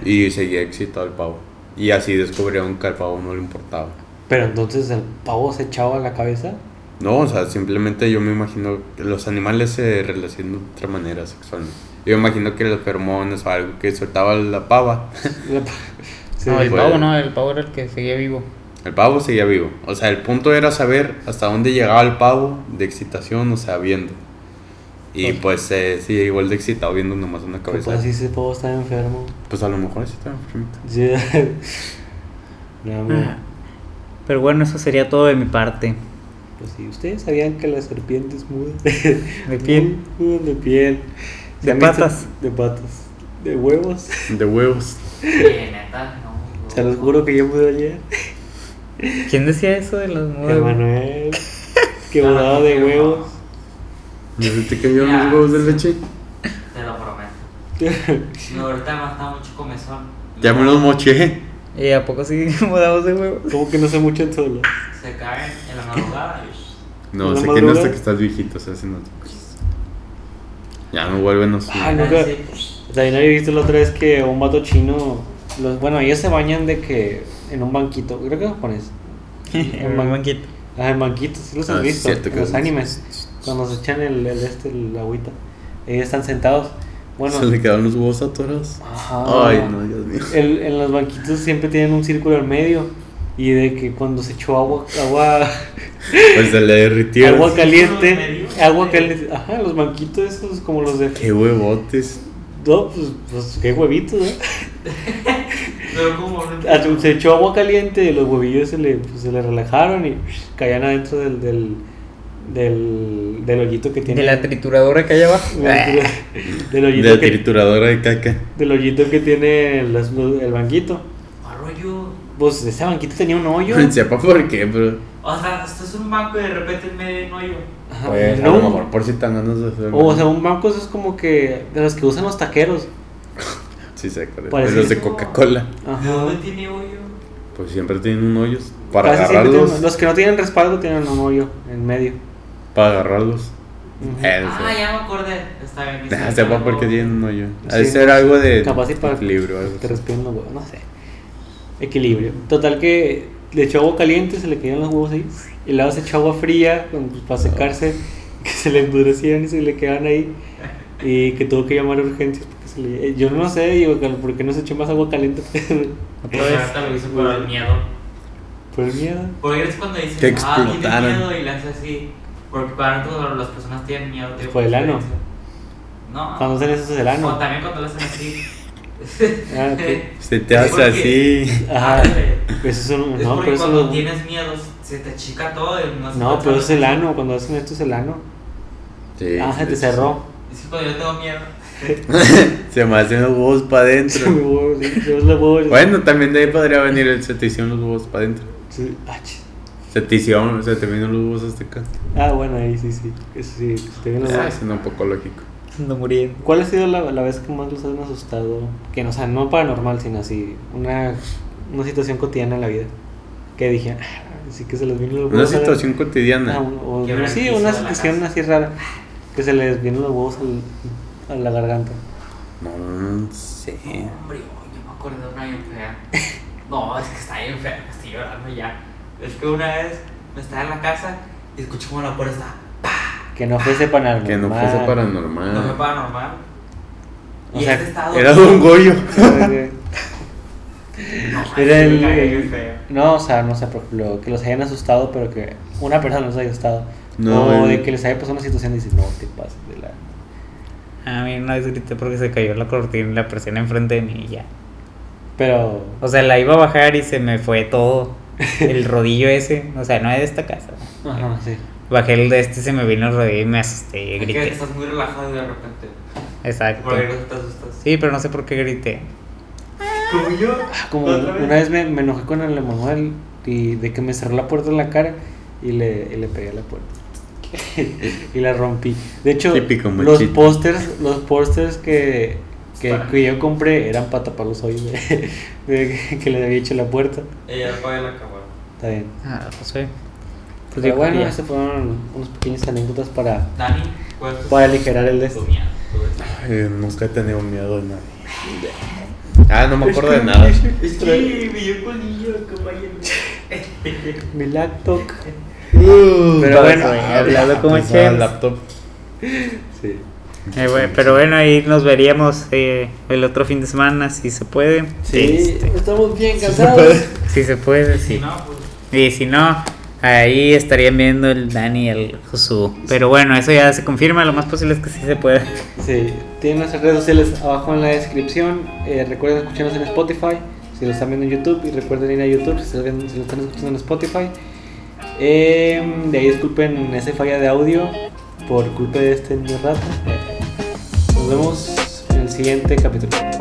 Y seguía excitado el pavo. Y así descubrieron que al pavo no le importaba. Pero entonces el pavo se echaba a la cabeza. No, o sea, simplemente yo me imagino que los animales se relacionan de otra manera sexualmente. Yo me imagino que los feromones o algo que soltaba la pava. (laughs) La pa- (laughs) Sí, no, el pues. pavo no, el pavo era el que seguía vivo. El pavo seguía vivo. O sea, el punto era saber hasta dónde llegaba el pavo de excitación, o sea, viendo. Y pues eh, sí, igual de excitado viendo nomás una Capaz cabeza. si ese pavo está enfermo. Pues a lo mejor sí estaba enfermito. Sí. (laughs) no, hombre. Pero bueno, eso sería todo de mi parte. Pues sí, ustedes sabían que las serpientes mudan. De (laughs) piel. Mudan de piel. De patas. De patas. De huevos. De huevos. (laughs) Sí, neta, no. Se los juro que yo mudé ayer. ¿Quién decía eso de los mudas? Emanuel. (laughs) Que mudaba de huevos. ¿No se te cayeron los huevos de leche? Te lo prometo. (laughs) No, ahorita me está mucho comezón. Ya me los moché. ¿Y a poco sí (laughs) mudamos de huevo? Como que no se mucho solo. Se caen en la madrugada y. No, ¿La sé que no hasta que estás viejito se hacen así. Ya no vuelven a Ay, subir. nunca. Sí. También había visto la otra vez que un vato chino. Los, bueno, ellos se bañan de que. En un banquito. Creo que es japonés. (laughs) En un banquito. Ah, en banquitos, sí los has Ah, sí, visto. cierto en los es- animes. Cuando se echan el, el este, el agüita. Ellos están sentados. Bueno. Se le quedaron los huevos atorados. Ajá. Ay, no, Dios mío. El- en los banquitos siempre tienen un círculo al medio. Y de que cuando se echó agua, agua, (laughs) Pues se le derritieron. agua caliente, agua caliente, ajá, los banquitos esos como los de, Qué huevotes. no, pues, pues qué huevitos, ¿no? (laughs) Pero como no Ah, Se echó agua caliente y los huevillos se le, pues, se le relajaron y caían adentro del, del, del, del hoyito que tiene. De la trituradora que hay abajo. del, hoyito De la que, trituradora de caca. del hoyito que tiene las- el banquito. rollo. Pues ese banquito tenía un hoyo. Sepa por qué, pero. O sea, estás en un banco y de repente en medio de un hoyo. Ajá, Pues, no, a lo mejor por si tan hacer. O sea, un banco eso es como que de los que usan los taqueros. Sí, se acuerda. Parece- De los de Coca-Cola. ¿De dónde tiene hoyo? Pues siempre tienen un hoyo. Para Casi agarrarlos. tienen- los que no tienen respaldo tienen un hoyo en medio. Para agarrarlos. Ujú. Eh, Ah, ya me acordé. Está bien. Nah, (laughs) sepa por qué tienen un hoyo. Ha de Sí. ser algo de Capaz y para equilibrio. Algo te respiran los huevos, no sé. Equilibrio. Total que le echó agua caliente, se le caían los huevos ahí. Y luego se echó agua fría pues, para secarse, (laughs) que se le endurecían y se le quedaban ahí. Y que tuvo que llamar a urgencias porque Le- Yo no sé, digo, que ¿por qué no se echó más agua caliente? (laughs) Vez. Ahorita lo hizo por el miedo. Por el miedo. Porque es cuando dicen, Que ah, explotaron. miedo y le hace así. Porque para nosotros las personas tienen miedo. tío, Por el ano. No. Cuando hacen eso es el O ano. también cuando lo hacen así. Ah. (laughs) Se te hace porque- así. Ajá. Pues eso no, Es no, porque pero eso cuando lo- tienes miedo se te achica todo. y No, No, pero es el ano. Cuando hacen esto es el ano. Sí, Ah, se te cerró. Es que cuando yo tengo miedo. (laughs) Se me hacen los huevos para adentro. Bueno, también de ahí podría venir el se te hicieron los huevos para adentro. Sí. Ah, Se te hicieron, se te vino los huevos hasta acá. Ah, bueno, ahí sí, sí. Eso sí, se te viene Ah, los- suena un poco lógico. No muriendo. ¿Cuál ha sido la, la vez que más los han asustado? Que no, o sea, no paranormal, sino así, una, una situación cotidiana en la vida. Que dije, ah, sí que se les vino los Una huevos. a la- situación Ah, cotidiana. un- o- el sí, una situación así rara. Que se les vienen los huevos al- a la garganta. No sé. Hombre, yo me acuerdo de una bien fea. (laughs) No, es que está bien fea, me estoy llorando ya. Es que una vez me estaba en la casa y escuché como la puerta estaba. Que no fuese paranormal. Que no fuese No fue paranormal. paranormal. O y sea, este estaba Era. Don Goyo. No, (laughs) Era el- el-. No, o sea, no sé, por ejemplo, que los hayan asustado, pero que una persona los haya asustado. No, o de que les haya pasado una situación y dices, no te pases de la. A mí una vez grité porque se cayó la cortina y la presión enfrente de mí y ya. Pero. O sea, la iba a bajar y se me fue todo. (laughs) El rodillo ese. O sea, no es de esta casa. Ajá, sí. Bajé el de este, se me vino el rodillo y me asusté y Es que grité. estás muy relajado y de repente. Exacto. Por ahí no te asustas. Sí, pero no sé por qué grité. Como yo. Ah, Como una vez me, me enojé con el Emanuel y de que me cerró la puerta en la cara y le, y le pegué a la puerta. (laughs) y la rompí. De hecho, Típico los pósters, los pósters que, que, yo compré eran para tapar los hoyos de, (laughs) de que le había hecho la puerta. Ella apaga la cámara. Está bien. Ah, no sé. Pues Pero bueno, esas fueron unas pequeñas anécdotas para, Dani, ¿cuál es tu- para aligerar el de? Ay, nunca he tenido miedo de nadie. (laughs) Ah, no me acuerdo de nada. Es que me dio colillo, compañero. mi laptop. Uh, Pero bueno, hablando como ah, laptop. Sí. Eh, bueno, pero bueno, ahí nos veríamos eh, el otro fin de semana, si se puede. Sí, Este, estamos bien se cansados. puede. si se puede, Si sí. no, pues. Y si no, ahí estarían viendo el Dani y el Josu. Pero bueno, eso ya se confirma, lo más posible es que sí se pueda. Sí, tienen nuestras redes sociales abajo en la descripción. Eh, recuerden escucharnos en Spotify si lo están viendo en YouTube. Y recuerden ir a YouTube si lo, si lo están escuchando en Spotify. Eh, de ahí disculpen esa falla de audio por culpa de este niño rata. Nos vemos en el siguiente capítulo.